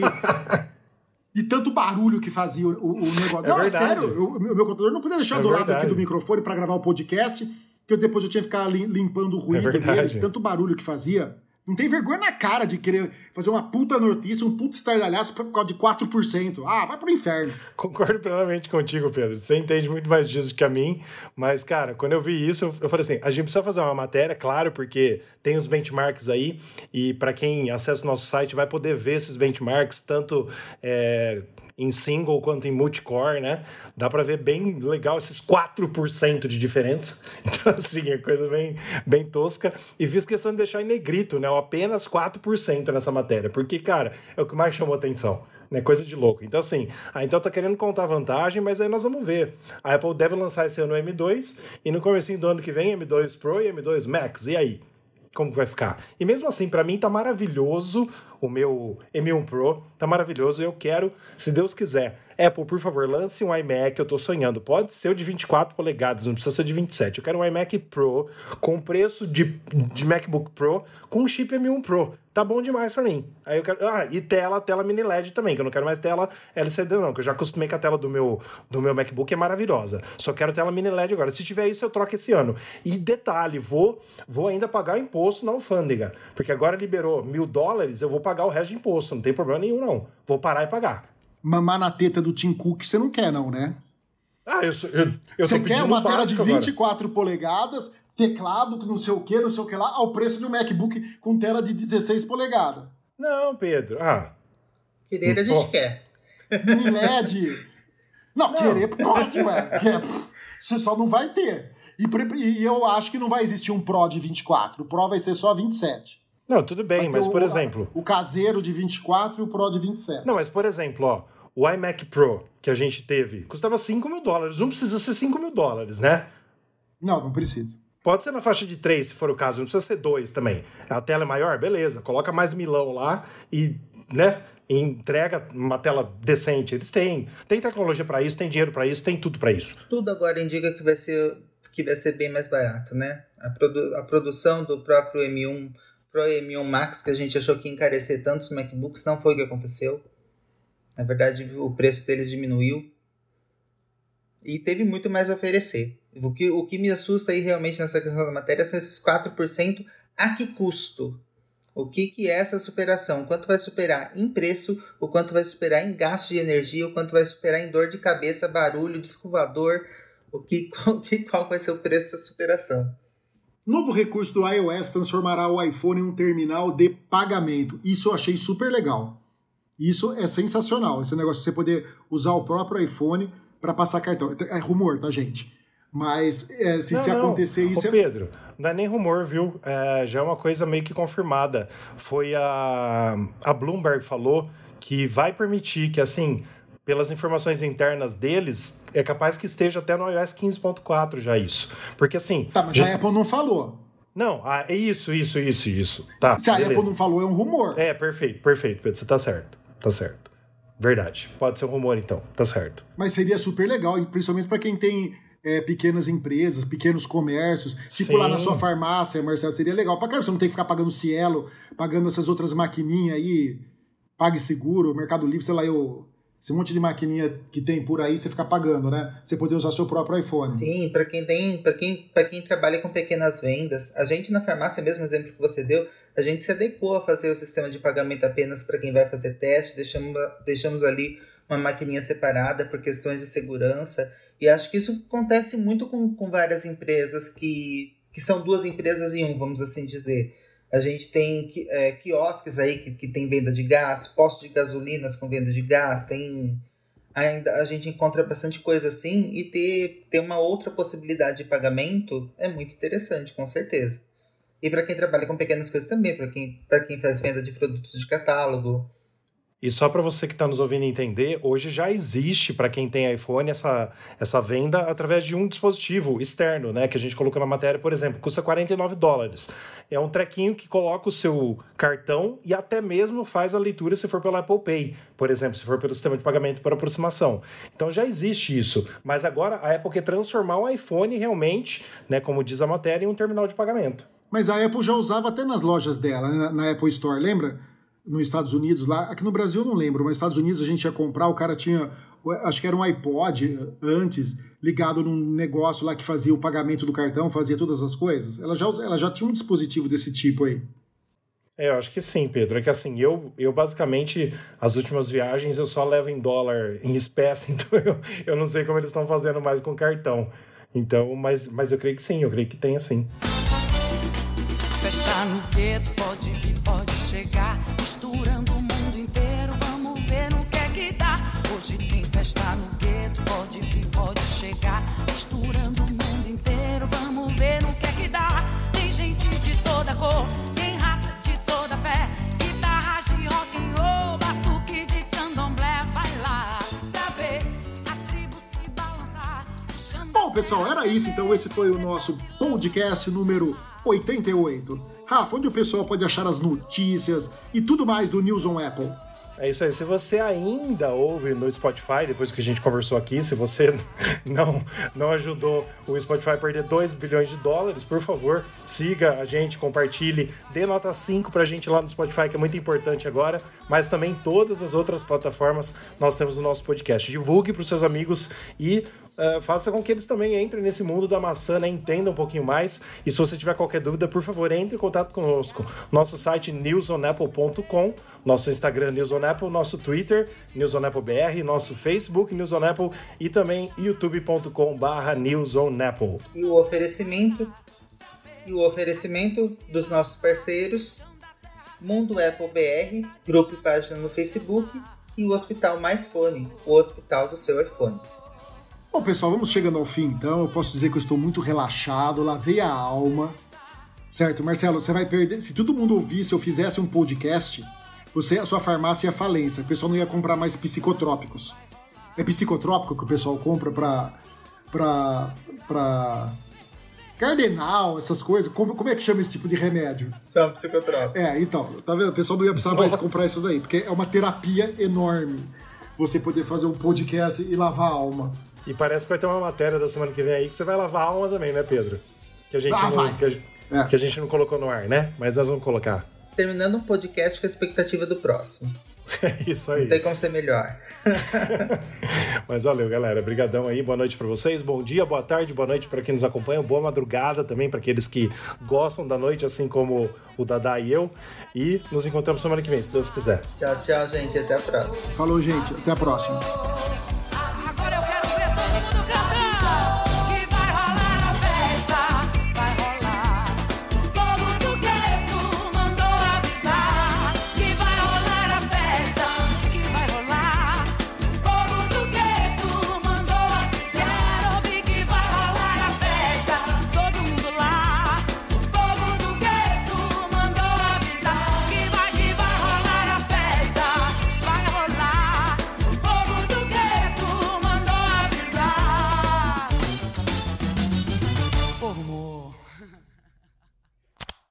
De tanto barulho que fazia o, o- o negócio. É não, verdade. é sério. O meu, computador não podia deixar É do lado verdade. aqui do microfone para gravar o podcast, que eu, depois eu tinha que ficar lim- limpando o ruído É dele, de tanto barulho que fazia. Não tem vergonha na cara de querer fazer uma puta notícia, um puta estardalhaço por causa de 4%. Ah, vai pro inferno. Concordo plenamente contigo, Pedro. Você entende muito mais disso que a mim. Mas, cara, quando eu vi isso, eu- eu falei assim: a gente precisa fazer uma matéria, claro, porque tem os benchmarks aí. E para quem acessa o nosso site vai poder ver esses benchmarks, tanto é, em single quanto em multicore, né? Dá para ver bem legal esses 4% de diferença. Então, assim, é coisa bem, bem tosca. E fiz questão de deixar em negrito, né? Apenas 4% nessa matéria. Porque, cara, é o que mais chamou atenção né? Coisa de louco. Então, assim, a Intel tá querendo contar vantagem, mas aí nós vamos ver. A Apple deve lançar esse ano o M2 e no começo do ano que vem M2 Pro e M2 Max. E aí? Como que vai ficar? E mesmo assim, para mim tá maravilhoso o meu M1 Pro, tá maravilhoso. Eu quero, se Deus quiser, Apple, por favor, lance um iMac, eu tô sonhando. Pode ser o de 24 polegadas, não precisa ser de 27. Eu quero um iMac Pro com preço de, de MacBook Pro com chip M1 Pro. Tá bom demais para mim. Aí eu quero. Ah, e tela, tela mini LED também, que eu não quero mais tela LCD, não, que eu já acostumei com a tela do meu, do meu MacBook, é maravilhosa. Só quero tela mini LED agora. Se tiver isso, eu troco esse ano. E detalhe, vou, vou ainda pagar imposto na alfândega. Porque agora liberou mil dólares, eu vou pagar o resto de imposto. Não tem problema nenhum, não. Vou parar e pagar mamar na teta do Tim Cook, você não quer, não, né? Ah, eu, sou, eu, eu Você quer uma tela de 24 agora. polegadas, teclado, não sei o que, não sei o que lá, ao preço de um MacBook com tela de 16 polegadas. Não, Pedro. Ah. Querer a gente quer. Mini LED. Não, não, querer pode, ué. Você só não vai ter. E, e, eu acho que não vai existir um Pro de 24. O Pro vai ser só 27. Não, tudo bem, mas por exemplo. O caseiro de 24 e o Pro de 27. Não, mas por exemplo, ó o iMac Pro que a gente teve custava 5 mil dólares. Não precisa ser 5 mil dólares, né? Não, não precisa. Pode ser na faixa de 3, se for o caso. Não precisa ser 2 também. A tela é maior? Beleza. Coloca mais milão lá e, né? entrega uma tela decente. Eles têm. Tem tecnologia para isso, tem dinheiro para isso, tem tudo para isso. Tudo agora indica que vai ser que vai ser bem mais barato, né? A, produ a produção do próprio M1 Pro M1 Max, que a gente achou que ia encarecer tantos MacBooks, não foi o que aconteceu. Na verdade, o preço deles diminuiu e teve muito mais a oferecer. O que, o que me assusta aí realmente nessa questão da matéria são esses 4% a que custo? O que, que é essa superação? Quanto vai superar em preço, o quanto vai superar em gasto de energia, o quanto vai superar em dor de cabeça, barulho, descovador, o que, qual, qual vai ser o preço dessa superação? Novo recurso do iOS transformará o iPhone em um terminal de pagamento. Isso eu achei super legal. Isso é sensacional, esse negócio de você poder usar o próprio iPhone para passar cartão. É rumor, tá, gente? Mas é, se, não, se acontecer não. isso. Ô, Pedro, não é nem rumor, viu? É, já é uma coisa meio que confirmada. Foi a, a Bloomberg falou que vai permitir que, assim, pelas informações internas deles, é capaz que esteja até no iOS 15.4 já isso. Porque assim. Tá, mas já... a Apple não falou. Não, ah, é isso, isso, isso, isso. Tá, Se a beleza. Apple não falou, é um rumor. É, perfeito, perfeito, Pedro, você tá certo. Tá certo. Verdade. Pode ser um rumor, então. Tá certo. Mas seria super legal, principalmente para quem tem é, pequenas empresas, pequenos comércios. Tipo Sim. lá na sua farmácia, Marcelo, seria legal. Pra caramba, você não tem que ficar pagando Cielo, pagando essas outras maquininhas aí, PagSeguro, Mercado Livre, sei lá, eu esse monte de maquininha que tem por aí, você fica pagando, né? Você poder usar seu próprio iPhone. Sim, para quem tem, para quem, quem trabalha com pequenas vendas, a gente na farmácia, mesmo exemplo que você deu, a gente se adequou a fazer o sistema de pagamento apenas para quem vai fazer teste, deixamos, deixamos ali uma maquininha separada por questões de segurança, e acho que isso acontece muito com, com várias empresas que, que são duas empresas em um, vamos assim dizer. A gente tem é, quiosques aí que, que tem venda de gás, postos de gasolinas com venda de gás, tem ainda a gente encontra bastante coisa assim e ter, ter uma outra possibilidade de pagamento é muito interessante, com certeza. E para quem trabalha com pequenas coisas também, para quem, quem faz venda de produtos de catálogo, e só para você que está nos ouvindo entender, hoje já existe para quem tem iPhone essa, essa venda através de um dispositivo externo, né? Que a gente colocou na matéria, por exemplo, custa 49 dólares. É um trequinho que coloca o seu cartão e até mesmo faz a leitura se for pelo Apple Pay, por exemplo, se for pelo sistema de pagamento por aproximação. Então já existe isso. Mas agora a Apple quer transformar o iPhone realmente, né, como diz a matéria, em um terminal de pagamento. Mas a Apple já usava até nas lojas dela, né, na Apple Store, lembra? Nos Estados Unidos lá. Aqui no Brasil eu não lembro, mas nos Estados Unidos a gente ia comprar, o cara tinha, acho que era um iPod antes, ligado num negócio lá que fazia o pagamento do cartão, fazia todas as coisas. Ela já, ela já tinha um dispositivo desse tipo aí. É, eu acho que sim, Pedro. É que assim, eu, eu basicamente, as últimas viagens eu só levo em dólar, em espécie, então eu, eu não sei como eles estão fazendo mais com cartão. Então, mas, mas eu creio que sim, eu creio que tem assim. Festa no gueto, pode misturando o mundo inteiro, vamos ver no que é que dá. Hoje tem festa no gueto, pode vir, pode chegar, misturando o mundo inteiro, vamos ver no que é que dá. Tem gente de toda cor, tem raça de toda fé, guitarras de rock and roll, batuque de candomblé, vai lá pra ver a tribo se balançar. Bom, pessoal, era isso então. Esse foi o nosso podcast número 88. Rafa, onde o pessoal pode achar as notícias e tudo mais do News on Apple? É isso aí. Se você ainda ouve no Spotify, depois que a gente conversou aqui, se você não, não ajudou o Spotify a perder 2 bilhões de dólares, por favor, siga a gente, compartilhe, dê nota 5 pra gente lá no Spotify, que é muito importante agora, mas também todas as outras plataformas nós temos no nosso podcast. Divulgue pros seus amigos e Uh, faça com que eles também entrem nesse mundo da maçã, né? entendam um pouquinho mais. E se você tiver qualquer dúvida, por favor, entre em contato conosco. Nosso site newsonapple.com, nosso Instagram newsonapple, nosso Twitter newsonapplebr, nosso Facebook newsonapple e também youtube.com/barra newsonapple. E o oferecimento e o oferecimento dos nossos parceiros Mundo Apple BR, grupo e página no Facebook e o Hospital Mais Fone, o hospital do seu iPhone. Bom, pessoal, vamos chegando ao fim então. Eu posso dizer que eu estou muito relaxado, lavei a alma. Certo, Marcelo, você vai perder. Se todo mundo ouvisse ou fizesse um podcast, você, a sua farmácia ia falência. O pessoal não ia comprar mais psicotrópicos. É psicotrópico que o pessoal compra pra. pra. pra. Cardenal, essas coisas. Como, como é que chama esse tipo de remédio? São psicotrópicos. É, então, tá vendo? O pessoal não ia precisar mais comprar isso daí, porque é uma terapia enorme você poder fazer um podcast e lavar a alma. E parece que vai ter uma matéria da semana que vem aí que você vai lavar a alma também, né, Pedro? Que a gente, Ah, não, que a, gente- É. que a gente não colocou no ar, né? Mas nós vamos colocar. Terminando um podcast com a expectativa do próximo. É isso aí. Não tem como ser melhor. Mas valeu, galera. Obrigadão aí. Boa noite pra vocês. Bom dia, boa tarde, boa noite pra quem nos acompanha. Boa madrugada também pra aqueles que gostam da noite, assim como o Dadá e eu. E nos encontramos semana que vem, se Deus quiser. Tchau, tchau, gente. Até a próxima. Falou, gente. Até a próxima.